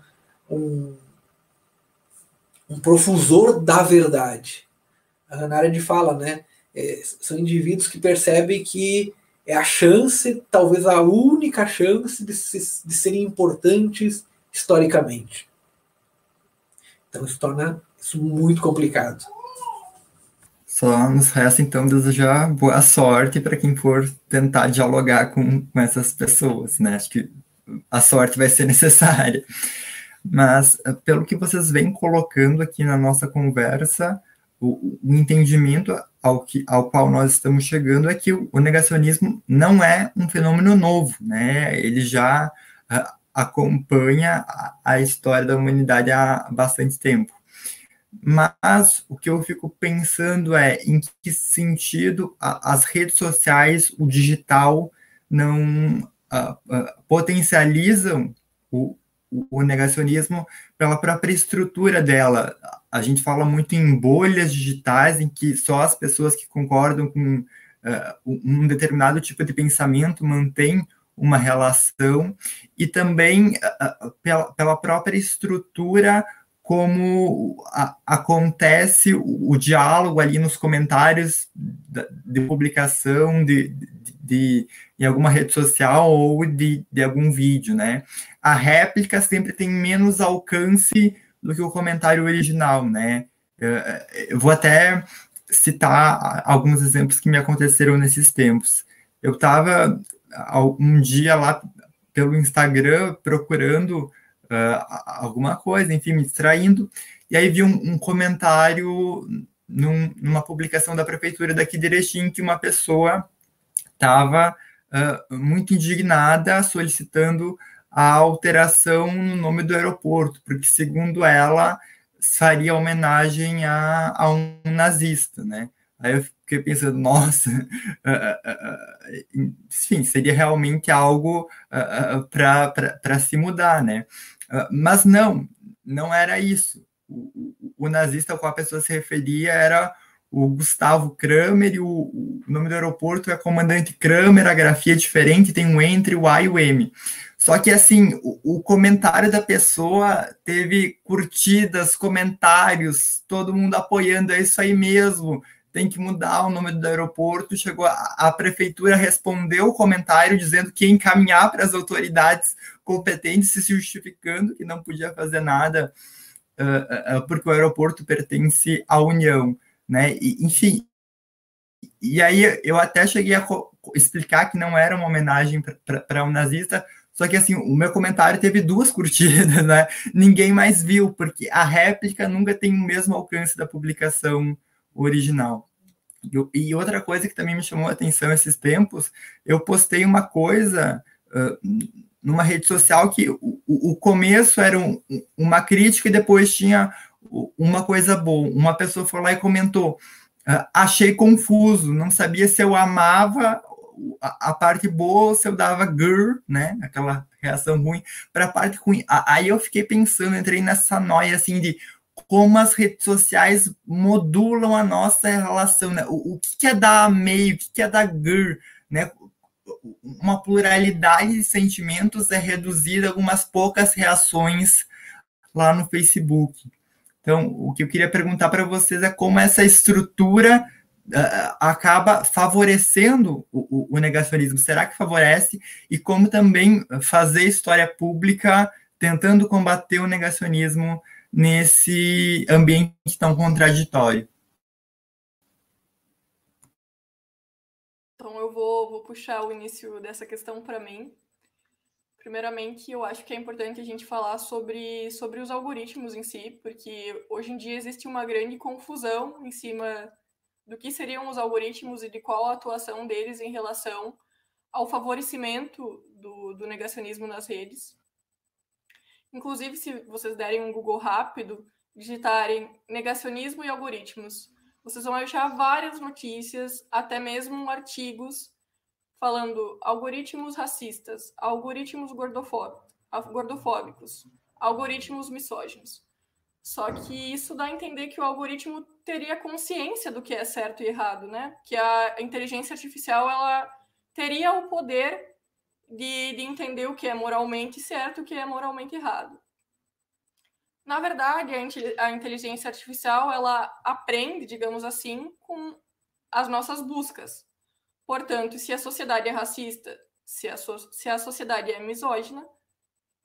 um, um profusor da verdade. A Hannah Arendt fala, né? É, são indivíduos que percebem que é a chance, talvez a única chance de, se, de serem importantes historicamente. Então isso torna isso muito complicado. Só nos resta então desejar boa sorte para quem for tentar dialogar com, com essas pessoas, né? Acho que a sorte vai ser necessária. Mas pelo que vocês vêm colocando aqui na nossa conversa, o, o entendimento ao, que, ao qual nós estamos chegando é que o, negacionismo não é um fenômeno novo, né? Ele já a, acompanha a, a história da humanidade há bastante tempo. Mas o que eu fico pensando é em que sentido as redes sociais, o digital, não potencializam o, o negacionismo pela própria estrutura dela. A gente fala muito em bolhas digitais, em que só as pessoas que concordam com uh, um determinado tipo de pensamento mantêm uma relação, e também uh, pela, pela própria estrutura como a, acontece o, o, diálogo ali nos comentários de, publicação de, de, de, em alguma rede social ou de, de algum vídeo, né? A réplica sempre tem menos alcance do que o comentário original, né? Eu vou até citar alguns exemplos que me aconteceram nesses tempos. Eu estava um dia lá pelo Instagram procurando uh, alguma coisa, enfim, me distraindo, e aí vi um, um comentário num, numa publicação da prefeitura daqui de Erechim que uma pessoa estava uh, muito indignada solicitando a alteração no nome do aeroporto, porque, segundo ela, faria homenagem a, a um nazista, né? Aí eu fiquei pensando, nossa, enfim, seria realmente algo para se mudar, né? mas não, não era isso. o, o, nazista ao qual a pessoa se referia era o Gustavo Kramer, e o, o nome do aeroporto é Comandante Kramer, a grafia é diferente, tem um entre, o A e o M. Só que, assim, o, o, comentário da pessoa teve curtidas, comentários, todo mundo apoiando, é isso aí mesmo, tem que mudar o nome do aeroporto. Chegou a, a prefeitura respondeu o comentário dizendo que ia encaminhar para as autoridades competentes, se justificando que não podia fazer nada, uh, uh, porque o aeroporto pertence à União, né? E, enfim, e aí eu até cheguei a explicar que não era uma homenagem para um nazista, só que assim, o meu comentário teve duas curtidas, né? Ninguém mais viu, porque a réplica nunca tem o mesmo alcance da publicação original. E outra coisa que também me chamou a atenção esses tempos, eu postei uma coisa uh, numa rede social que o, o começo era um, uma crítica e depois tinha uma coisa boa. Uma pessoa foi lá e comentou: uh, achei confuso, não sabia se eu amava a, a, parte boa, se eu dava grr, né? Aquela reação ruim, para a parte ruim. Aí eu fiquei pensando, entrei nessa noia assim de como as redes sociais modulam a nossa relação, né? O, o que é dar meio, o que é dar grr, né? Uma pluralidade de sentimentos é reduzida a algumas poucas reações lá no Facebook. Então, o que eu queria perguntar para vocês é como essa estrutura acaba favorecendo o, o, negacionismo. Será que favorece? E como também fazer história pública tentando combater o negacionismo nesse ambiente tão contraditório? Então, eu vou, vou puxar o início dessa questão para mim. Primeiramente, eu acho que é importante a gente falar sobre, sobre os algoritmos em si, porque hoje em dia existe uma grande confusão em cima do que seriam os algoritmos e de qual a atuação deles em relação ao favorecimento do, do negacionismo nas redes. Inclusive, se vocês derem um Google rápido, digitarem negacionismo e algoritmos, vocês vão achar várias notícias, até mesmo artigos falando algoritmos racistas, algoritmos gordofóbicos, algoritmos misóginos. Só que isso dá a entender que o algoritmo teria consciência do que é certo e errado, né? Que a inteligência artificial ela teria o poder de, de entender o que é moralmente certo e o que é moralmente errado. Na verdade, a inteligência artificial ela aprende, digamos assim, com as nossas buscas. Portanto, se a sociedade é racista, se a, so se a sociedade é misógina,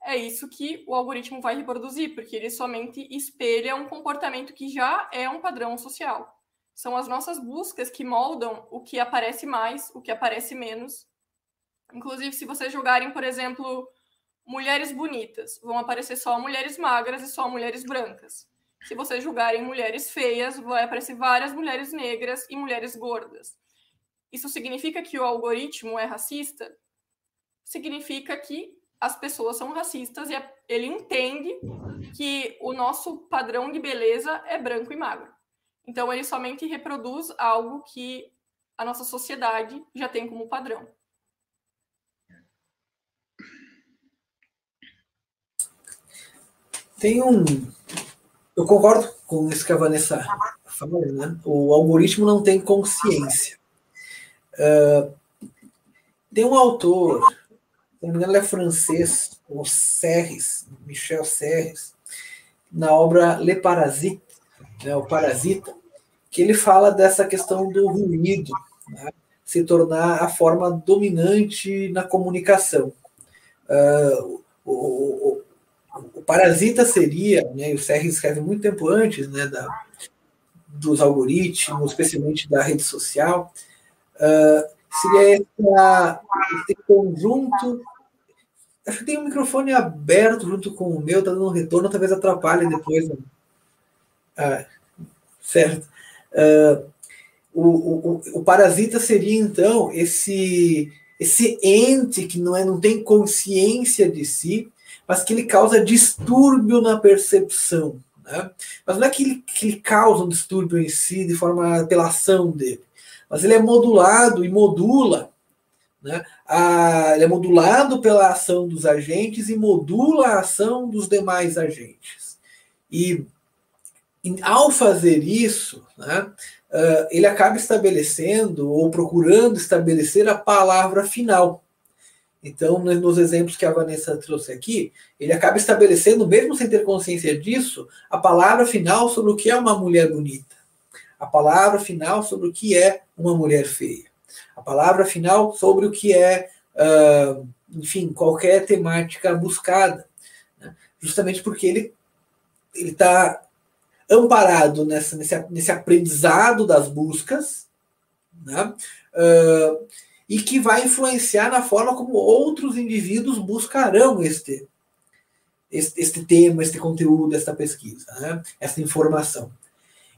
é isso que o algoritmo vai reproduzir, porque ele somente espelha um comportamento que já é um padrão social. São as nossas buscas que moldam o que aparece mais, o que aparece menos. Inclusive, se vocês jogarem, por exemplo, mulheres bonitas, vão aparecer só mulheres magras e só mulheres brancas. Se vocês jogarem mulheres feias, vai aparecer várias mulheres negras e mulheres gordas. Isso significa que o algoritmo é racista? Significa que as pessoas são racistas e é, ele entende que o nosso padrão de beleza é branco e magro. Então ele somente reproduz algo que a nossa sociedade já tem como padrão. Tem um. Eu concordo com isso que a Vanessa falou, né? O algoritmo não tem consciência. Uh, tem um autor não me engano, ele é francês, o Serres, Michel Serres, na obra Le Parasite, né, o Parasita, que ele fala dessa questão do ruído né, se tornar a forma dominante na comunicação. Uh, o, o, o, parasita seria, né, o Serres escreve muito tempo antes né, da, dos algoritmos, especialmente da rede social, uh, seria esse conjunto Acho que tem um microfone aberto junto com o meu, tá dando um retorno, talvez atrapalhe depois. Né? Ah, certo. Uh, o, o, o parasita seria, então, esse, esse ente que não, é, não tem consciência de si, mas que ele causa distúrbio na percepção. Né? Mas não é que ele, que ele causa um distúrbio em si de forma pela ação dele, mas ele é modulado e modula né? A, ele é modulado pela ação dos agentes e modula a ação dos demais agentes. E ao fazer isso, né, uh, ele acaba estabelecendo ou procurando estabelecer a palavra final. Então, nos exemplos que a Vanessa trouxe aqui, ele acaba estabelecendo, mesmo sem ter consciência disso, a palavra final sobre o que é uma mulher bonita, a palavra final sobre o que é uma mulher feia, a palavra final sobre o que é, uh, enfim, qualquer temática buscada, né? justamente porque ele está amparado nessa, nesse, nesse aprendizado das buscas, né? Uh, e que vai influenciar na forma como outros indivíduos buscarão este, este, este tema, este conteúdo, esta pesquisa, né? informação.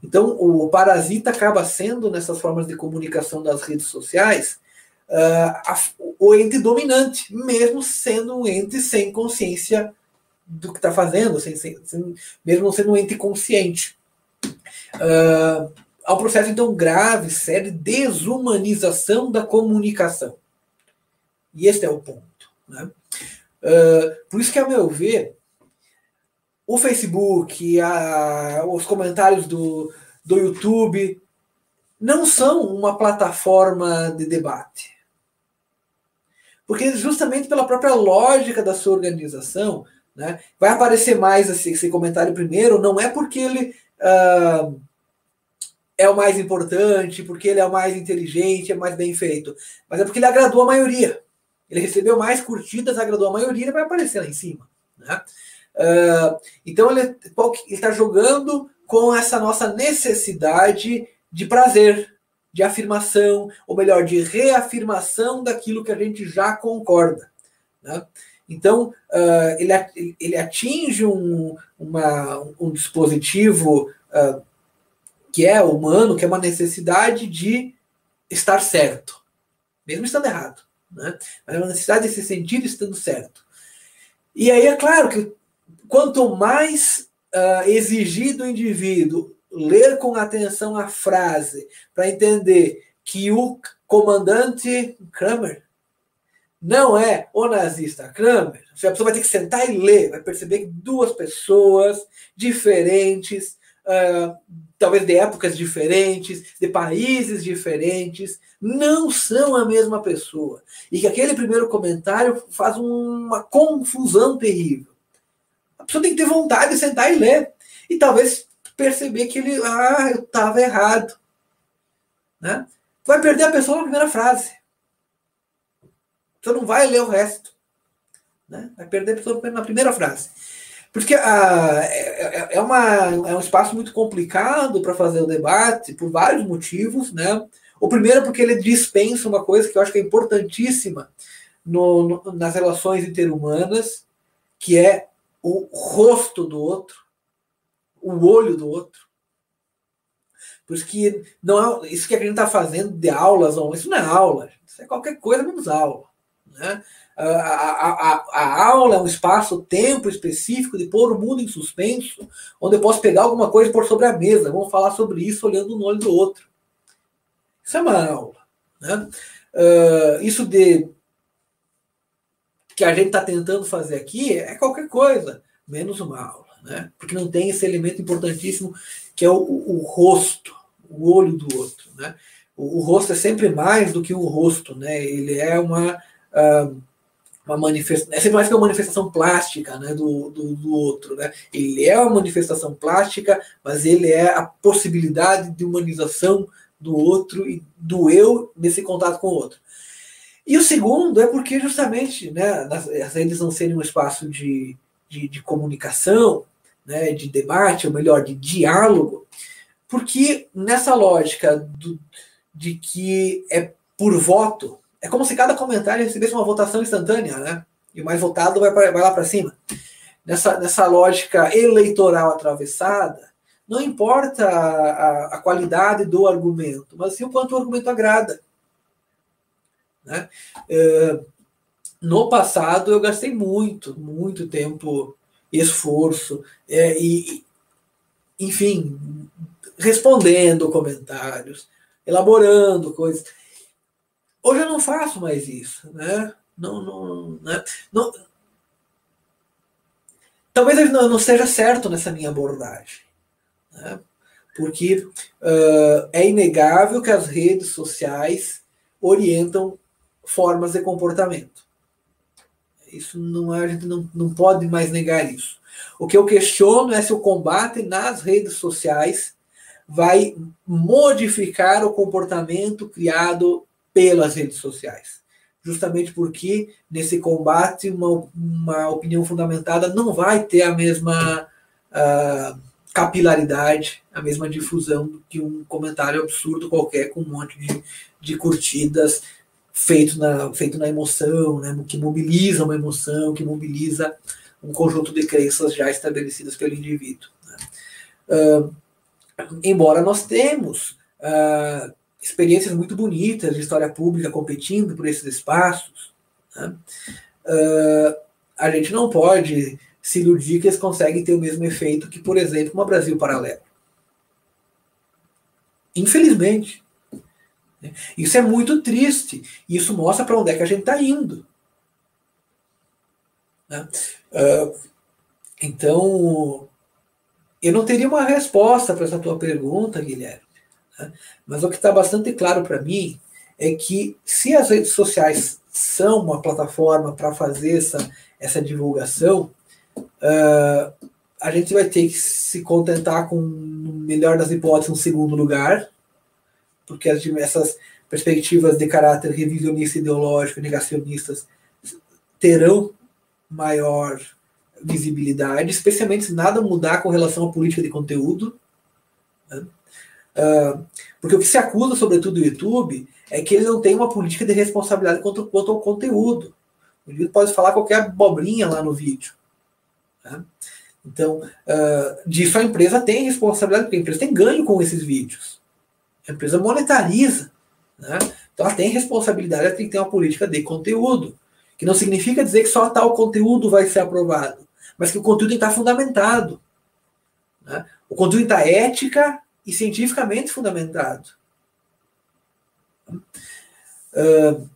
Então, o parasita acaba sendo, nessas formas de comunicação das redes sociais, uh, o ente dominante, mesmo sendo um ente sem consciência do que está fazendo, sem, sem, sem, mesmo não sendo um ente consciente. Uh, há um processo, então, grave, sério, de desumanização da comunicação. E este é o ponto. Né? Uh, por isso que, a meu ver, o Facebook, a, os comentários do, do YouTube não são uma plataforma de debate. Porque justamente pela própria lógica da sua organização, né? Vai aparecer mais esse, esse comentário primeiro, não é porque ele uh, é o mais importante, porque ele é o mais inteligente, é mais bem feito, mas é porque ele agradou a maioria. Ele recebeu mais curtidas, agradou a maioria, ele vai aparecer lá em cima. Né? Uh, então ele está jogando com essa nossa necessidade de prazer, de afirmação, ou melhor, de reafirmação daquilo que a gente já concorda. Né? Então, uh, ele, ele atinge um, uma, um dispositivo uh, que é humano, que é uma necessidade de estar certo, mesmo estando errado. Né? Mas é uma necessidade de se sentir estando certo. E aí é claro que quanto mais uh, do indivíduo ler com atenção a frase para entender que o comandante Kramer não é o nazista Kramer. A pessoa vai ter que sentar e ler, vai perceber que duas pessoas diferentes, uh, talvez de épocas diferentes, de países diferentes, não são a mesma pessoa. E que aquele primeiro comentário faz uma confusão terrível. Pessoa tem que ter vontade de sentar e ler. E talvez perceber que ele, ah, eu estava errado. Né? Vai perder a pessoa na primeira frase. Você não vai ler o resto. Né? Vai perder a pessoa na primeira frase. Porque ah, é, é, é, uma, é um espaço muito complicado para fazer o debate, por vários motivos. Né? O primeiro, porque ele dispensa uma coisa que eu acho que é importantíssima no, no, nas relações interhumanas, que é o rosto do outro, o olho do outro. Por isso que não é, isso que a gente está fazendo de aulas, isso não é aula, isso é qualquer coisa menos aula. Né? A, a, a, a, aula é um espaço, tempo específico de pôr o mundo em suspenso, onde eu posso pegar alguma coisa e pôr sobre a mesa. Vamos falar sobre isso olhando no olho do outro. Isso é uma aula. Né? Uh, isso de que a gente está tentando fazer aqui é qualquer coisa, menos uma aula. Né? Porque não tem esse elemento importantíssimo que é o, o, o rosto, o olho do outro. Né? O, o rosto é sempre mais do que o rosto, né? ele é uma uma manifestação, é sempre mais que uma manifestação plástica né, do, do, do, outro. Né? Ele é uma manifestação plástica, mas ele é a possibilidade de humanização do outro e do eu nesse contato com o outro. E o segundo é porque justamente né, as redes não serem um espaço de, de, de comunicação, né, de debate, ou melhor, de diálogo, porque nessa lógica do, de que é por voto, é como se cada comentário recebesse uma votação instantânea, né? E o mais votado vai, pra, vai lá para cima. Nessa, nessa lógica eleitoral atravessada, não importa a, a, a, qualidade do argumento, mas sim o quanto o argumento agrada. Né? É, no passado, eu gastei muito, muito tempo, esforço, é, e, enfim, respondendo comentários, elaborando coisas. Hoje eu não faço mais isso, né? Não, não, né? não, talvez eu não, seja certo nessa minha abordagem. Né? Porque uh, é inegável que as redes sociais orientam formas de comportamento. Isso não é, a gente não, não pode mais negar isso. O que eu questiono é se o combate nas redes sociais vai modificar o comportamento criado pelas redes sociais. Justamente porque nesse combate uma, uma opinião fundamentada não vai ter a mesma uh, capilaridade, a mesma difusão que um comentário absurdo qualquer com um monte de, de curtidas feito na, feito na emoção, né, que mobiliza uma emoção, que mobiliza um conjunto de crenças já estabelecidas pelo indivíduo. Né. Uh, embora nós temos uh, experiências muito bonitas de história pública competindo por esses espaços, né, uh, a gente não pode se iludir que eles conseguem ter o mesmo efeito que, por exemplo, uma Brasil Paralelo. Infelizmente. Isso é muito triste. Isso mostra para onde é que a gente está indo. Né? Uh, então, eu não teria uma resposta para essa tua pergunta, Guilherme. Né? Mas o que está bastante claro para mim é que se as redes sociais são uma plataforma para fazer essa, essa divulgação, uh, a gente vai ter que se contentar com, no melhor das hipóteses, um segundo lugar, porque as, essas perspectivas de caráter revisionista ideológico, negacionistas, terão maior visibilidade, especialmente se nada mudar com relação à política de conteúdo. Né? Uh, porque o que se acusa, sobretudo, o YouTube, é que ele não tem uma política de responsabilidade quanto, quanto ao conteúdo. O indivíduo pode falar qualquer abobrinha lá no vídeo. Né? Então, uh, disso a empresa tem responsabilidade, porque a empresa tem ganho com esses vídeos. A empresa monetariza. Né? Então ela tem responsabilidade, ela tem que ter uma política de conteúdo. Que não significa dizer que só tal conteúdo vai ser aprovado, mas que o conteúdo está fundamentado. Né? O conteúdo está ética e cientificamente fundamentado. Uh,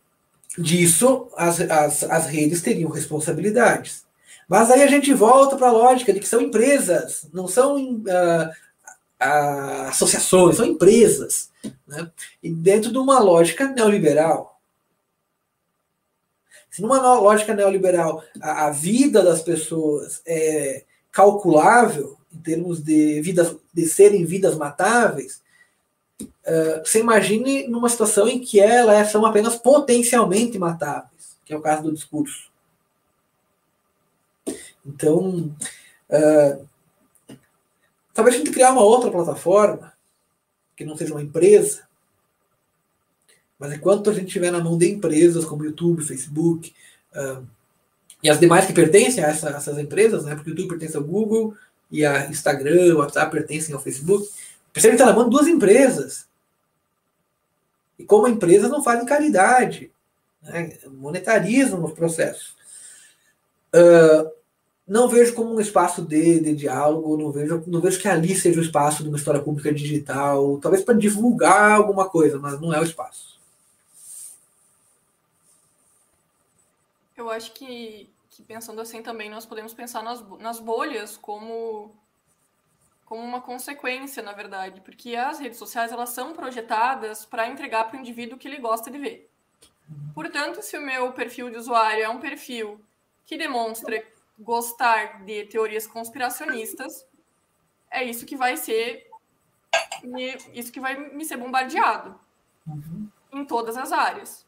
disso, as, as, as redes teriam responsabilidades. Mas aí a gente volta para a lógica de que são empresas, não são uh, associações, são empresas. Né? E dentro de uma lógica neoliberal. Se numa lógica neoliberal a, a vida das pessoas é calculável em termos de vidas de serem vidas matáveis, uh, você imagine numa situação em que elas são apenas potencialmente matáveis, que é o caso do discurso. Então, uh, Talvez a gente criar uma outra plataforma, que não seja uma empresa, mas enquanto a gente estiver na mão de empresas como YouTube, Facebook, uh, e as demais que pertencem a essa, essas empresas, né, porque o YouTube pertence ao Google, e a Instagram, o WhatsApp pertencem ao Facebook, percebe que está na mão de duas empresas. E como empresas não fazem caridade, né, monetarizam os processos. Uh, não vejo como um espaço de, de diálogo, não vejo, não vejo que ali seja o espaço de uma história pública digital, talvez para divulgar alguma coisa, mas não é o espaço. Eu acho que, que pensando assim também, nós podemos pensar nas, nas bolhas como, como uma consequência, na verdade, porque as redes sociais elas são projetadas para entregar para o indivíduo que ele gosta de ver. Portanto, se o meu perfil de usuário é um perfil que demonstra gostar de teorias conspiracionistas, é isso que vai ser me, isso que vai me ser bombardeado uhum. em todas as áreas.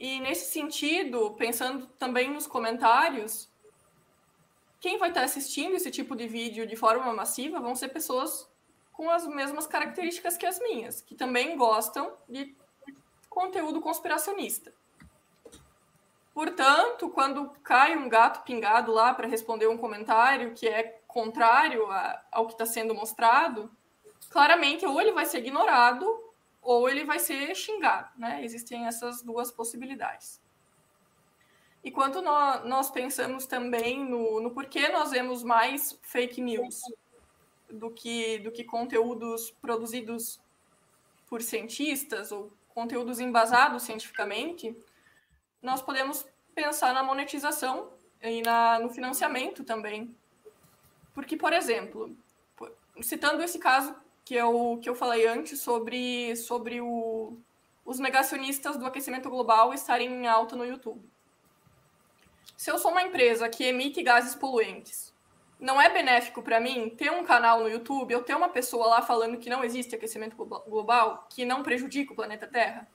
E nesse sentido, pensando também nos comentários, quem vai estar assistindo esse tipo de vídeo de forma massiva vão ser pessoas com as mesmas características que as minhas, que também gostam de conteúdo conspiracionista. Portanto, quando cai um gato pingado lá para responder um comentário que é contrário a, ao que está sendo mostrado, claramente ou ele vai ser ignorado ou ele vai ser xingado. Né? Existem essas duas possibilidades. E quando nós, nós pensamos também no, no porquê nós vemos mais fake news do que, do que conteúdos produzidos por cientistas ou conteúdos embasados cientificamente, nós podemos pensar na monetização e na, no financiamento também. Porque, por exemplo, citando esse caso que eu, que eu falei antes sobre, sobre o, os negacionistas do aquecimento global estarem em alta no YouTube. Se eu sou uma empresa que emite gases poluentes, não é benéfico para mim ter um canal no YouTube, eu ter uma pessoa lá falando que não existe aquecimento global, que não prejudica o planeta Terra?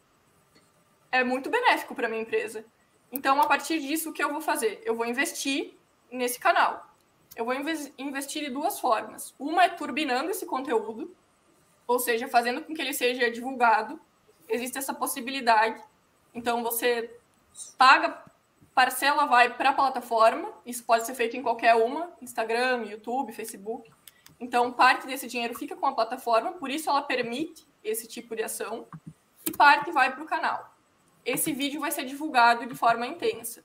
É muito benéfico para minha empresa. Então, a partir disso, o que eu vou fazer? Eu vou investir nesse canal. Eu vou investir de duas formas. Uma é turbinando esse conteúdo, ou seja, fazendo com que ele seja divulgado. Existe essa possibilidade. Então, você paga parcela vai para a plataforma, isso pode ser feito em qualquer uma, Instagram, YouTube, Facebook. Então, parte desse dinheiro fica com a plataforma, por isso ela permite esse tipo de ação, e parte vai para o canal. Esse vídeo vai ser divulgado de forma intensa.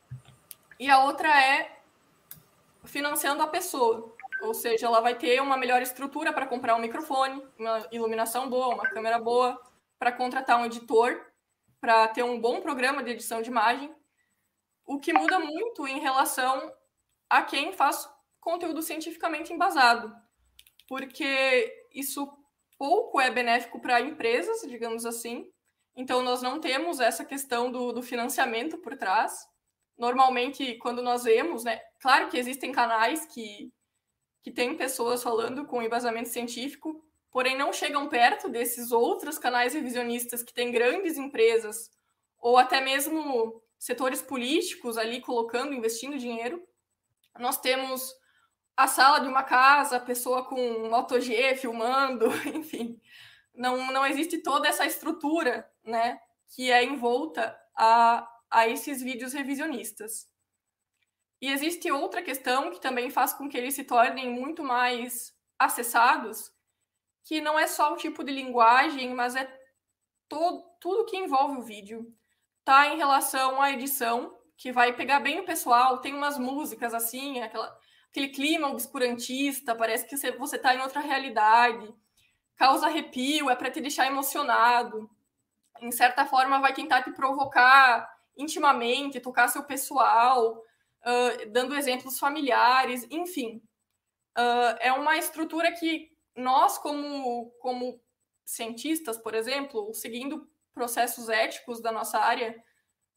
E a outra é financiando a pessoa, ou seja, ela vai ter uma melhor estrutura para comprar um microfone, uma iluminação boa, uma câmera boa, para contratar um editor, para ter um bom programa de edição de imagem o que muda muito em relação a quem faz conteúdo cientificamente embasado, porque isso pouco é benéfico para empresas, digamos assim. Então, nós não temos essa questão do, do financiamento por trás. Normalmente, quando nós vemos, né, claro que existem canais que, que têm pessoas falando com embasamento científico, porém não chegam perto desses outros canais revisionistas que têm grandes empresas ou até mesmo setores políticos ali colocando, investindo dinheiro. Nós temos a sala de uma casa, a pessoa com um Moto G filmando, enfim. Não, não existe toda essa estrutura, né, que é envolta a, a esses vídeos revisionistas. E existe outra questão que também faz com que eles se tornem muito mais acessados, que não é só o tipo de linguagem, mas é todo, tudo que envolve o vídeo tá em relação à edição, que vai pegar bem o pessoal, tem umas músicas assim, aquela, aquele clima obscurantista, parece que você, você tá em outra realidade. Causa arrepio, é para te deixar emocionado. Em certa forma, vai tentar te provocar intimamente, tocar seu pessoal, uh, dando exemplos familiares, enfim. Uh, é uma estrutura que nós, como, como cientistas, por exemplo, seguindo processos éticos da nossa área,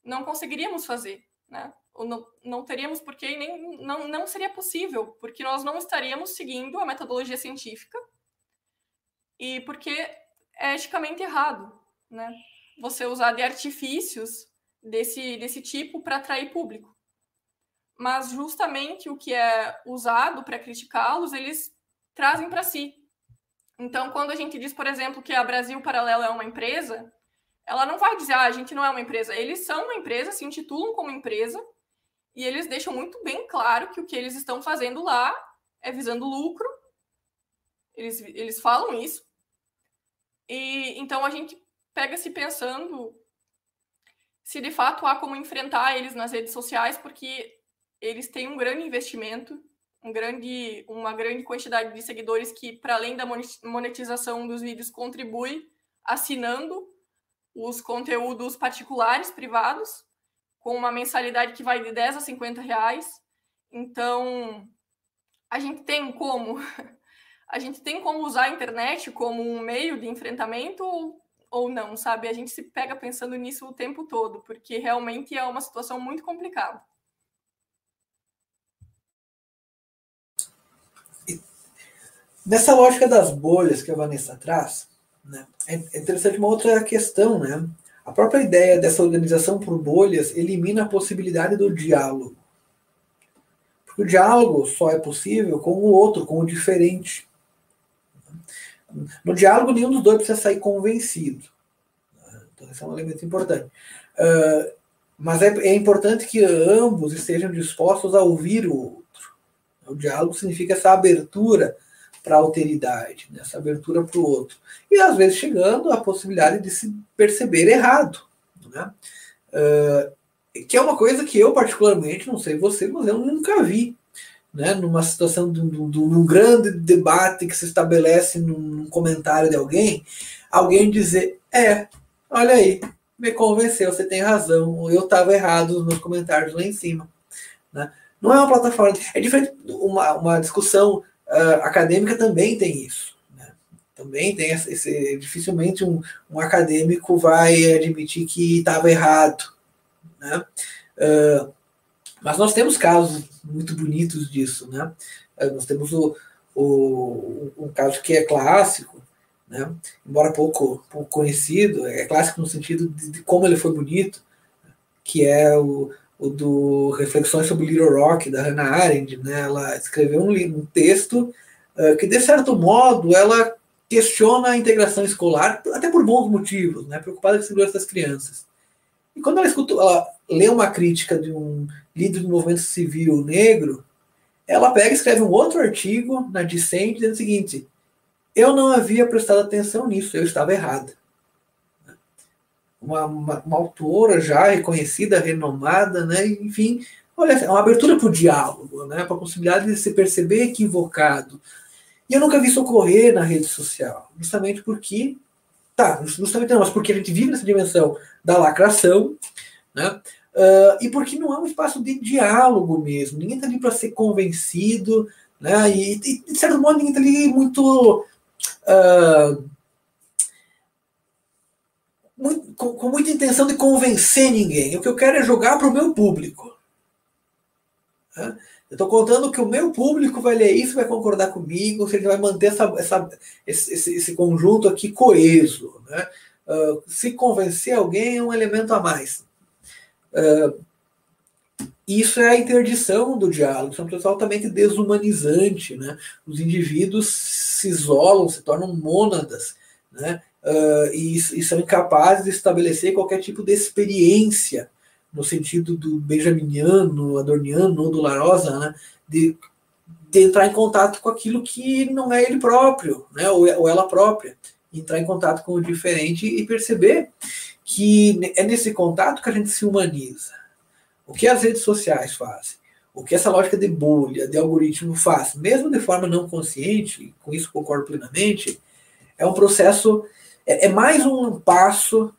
não conseguiríamos fazer, né? Ou não, não teríamos porque nem não, não seria possível, porque nós não estaríamos seguindo a metodologia científica e porque é eticamente errado, né? Você usar de artifícios desse, desse tipo para atrair público. Mas justamente o que é usado para criticá-los, eles trazem para si. Então, quando a gente diz, por exemplo, que a Brasil Paralelo é uma empresa, ela não vai dizer, ah, a gente não é uma empresa. Eles são uma empresa, se intitulam como empresa, e eles deixam muito bem claro que o que eles estão fazendo lá é visando lucro. Eles, eles falam isso. E então a gente pega se pensando se de fato há como enfrentar eles nas redes sociais, porque eles têm um grande investimento, um grande, uma grande quantidade de seguidores que, para além da monetização dos vídeos, contribui assinando os conteúdos particulares, privados, com uma mensalidade que vai de 10 a 50 reais. Então, a gente tem como a gente tem como usar a internet como um meio de enfrentamento ou, ou não, sabe? A gente se pega pensando nisso o tempo todo, porque realmente é uma situação muito complicada. Nessa lógica das bolhas que a Vanessa traz, né? É, interessante uma outra questão, né? A própria ideia dessa organização por bolhas elimina a possibilidade do diálogo. Porque o diálogo só é possível com o outro, com o diferente. No diálogo, nenhum dos dois precisa sair convencido. Então, esse é um elemento importante. Uh, mas é, é, importante que ambos estejam dispostos a ouvir o outro. O diálogo significa essa abertura para a alteridade, né? essa abertura para o outro. E às vezes chegando à possibilidade de se perceber errado. Né? Uh, que é uma coisa que eu, particularmente, não sei você, mas eu nunca vi. Né? Numa situação de, de, de um grande debate que se estabelece num comentário de alguém, alguém dizer: É, olha aí, me convenceu, você tem razão, eu estava errado nos meus comentários lá em cima. Né? Não é uma plataforma. É diferente uma, uma discussão uh, acadêmica também tem isso. Também tem esse, esse dificilmente um, um, acadêmico vai admitir que estava errado, né? Uh, mas nós temos casos muito bonitos disso, né? Uh, nós temos o, o, um caso que é clássico, né? embora pouco, pouco conhecido, é clássico no sentido de, de como ele foi bonito, que é o, o do Reflexões sobre Little Rock, da Hannah Arendt. Né? Ela escreveu um, um texto uh, que, de certo modo, ela questiona a integração escolar, até por bons motivos, né? preocupada com a segurança das crianças. E quando ela escutou, ela lê uma crítica de um líder do movimento civil negro, ela pega e escreve um outro artigo na Dissent dizendo o seguinte: eu não havia prestado atenção nisso, eu estava errada. Uma, uma, uma autora já reconhecida, renomada, né? enfim, olha, é uma abertura para o diálogo, né? para a possibilidade de se perceber equivocado. E eu nunca vi isso ocorrer na rede social, justamente porque, tá, justamente não, mas porque a gente vive nessa dimensão da lacração, né? Uh, e porque não é um espaço de diálogo mesmo, ninguém está ali para ser convencido, né? E, e, de certo modo, ninguém está ali muito uh, muito, com, com, muita intenção de convencer ninguém. O que eu quero é jogar para o meu público. Né? Eu estou contando que o meu público vai ler isso, vai concordar comigo, se ele vai manter essa, essa, esse, esse, conjunto aqui coeso. Né? Uh, se convencer alguém é um elemento a mais. Uh, isso é a interdição do diálogo, isso é altamente desumanizante. Né? Os indivíduos se isolam, se tornam mônadas, né? Uh, e, e, são incapazes de estabelecer qualquer tipo de experiência, no sentido do benjaminiano, adorniano ou do Larosa, né? de, de entrar em contato com aquilo que não é ele próprio, né? ou, ou ela própria. Entrar em contato com o diferente e perceber que é nesse contato que a gente se humaniza. O que as redes sociais fazem? O que essa lógica de bolha, de algoritmo faz, mesmo de forma não consciente, com isso concordo plenamente, é um processo, é, é mais um passo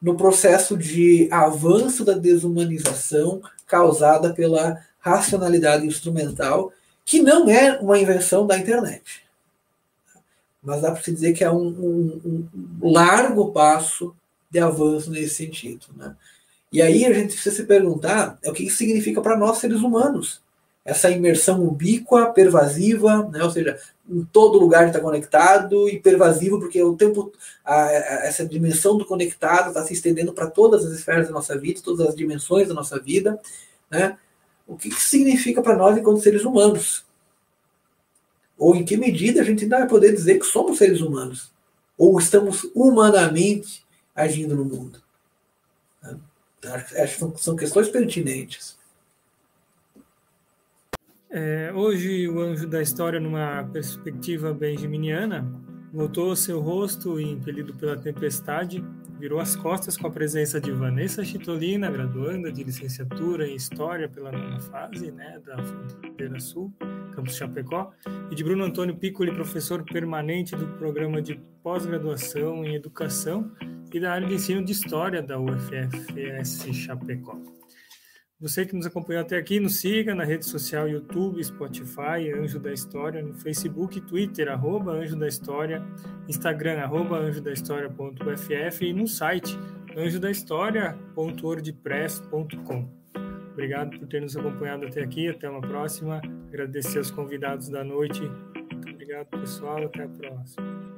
no processo de avanço da desumanização causada pela racionalidade instrumental, que não é uma invenção da internet. Mas dá para se dizer que é um, um, um largo passo de avanço nesse sentido. Né? E aí a gente precisa se perguntar é o que isso significa para nós seres humanos. Essa imersão ubíqua, pervasiva, né? ou seja, em todo lugar está conectado e pervasivo, porque o tempo, a, a, essa dimensão do conectado está se estendendo para todas as esferas da nossa vida, todas as dimensões da nossa vida. Né? O que isso significa para nós enquanto seres humanos? Ou em que medida a gente ainda vai poder dizer que somos seres humanos? Ou estamos humanamente agindo no mundo? Acho que são questões pertinentes. É, hoje, o anjo da história, numa perspectiva benjaminiana, voltou seu rosto e, impelido pela tempestade, virou as costas com a presença de Vanessa Chitolina, graduanda de licenciatura em História pela nona fase né, da Fronteira Sul, Campus Chapecó, e de Bruno Antônio Piccoli, professor permanente do programa de pós-graduação em Educação e da área de ensino de História da UFFS Chapecó. Você que nos acompanhou até aqui, nos siga na rede social YouTube, Spotify, Anjo da História, no Facebook, Twitter, arroba Anjo da História, Instagram, arroba anjodahistoria.uff e no site anjodahistoria.wordpress.com. Obrigado por ter nos acompanhado até aqui, até uma próxima. Agradecer aos convidados da noite. Muito obrigado, pessoal, até a próxima.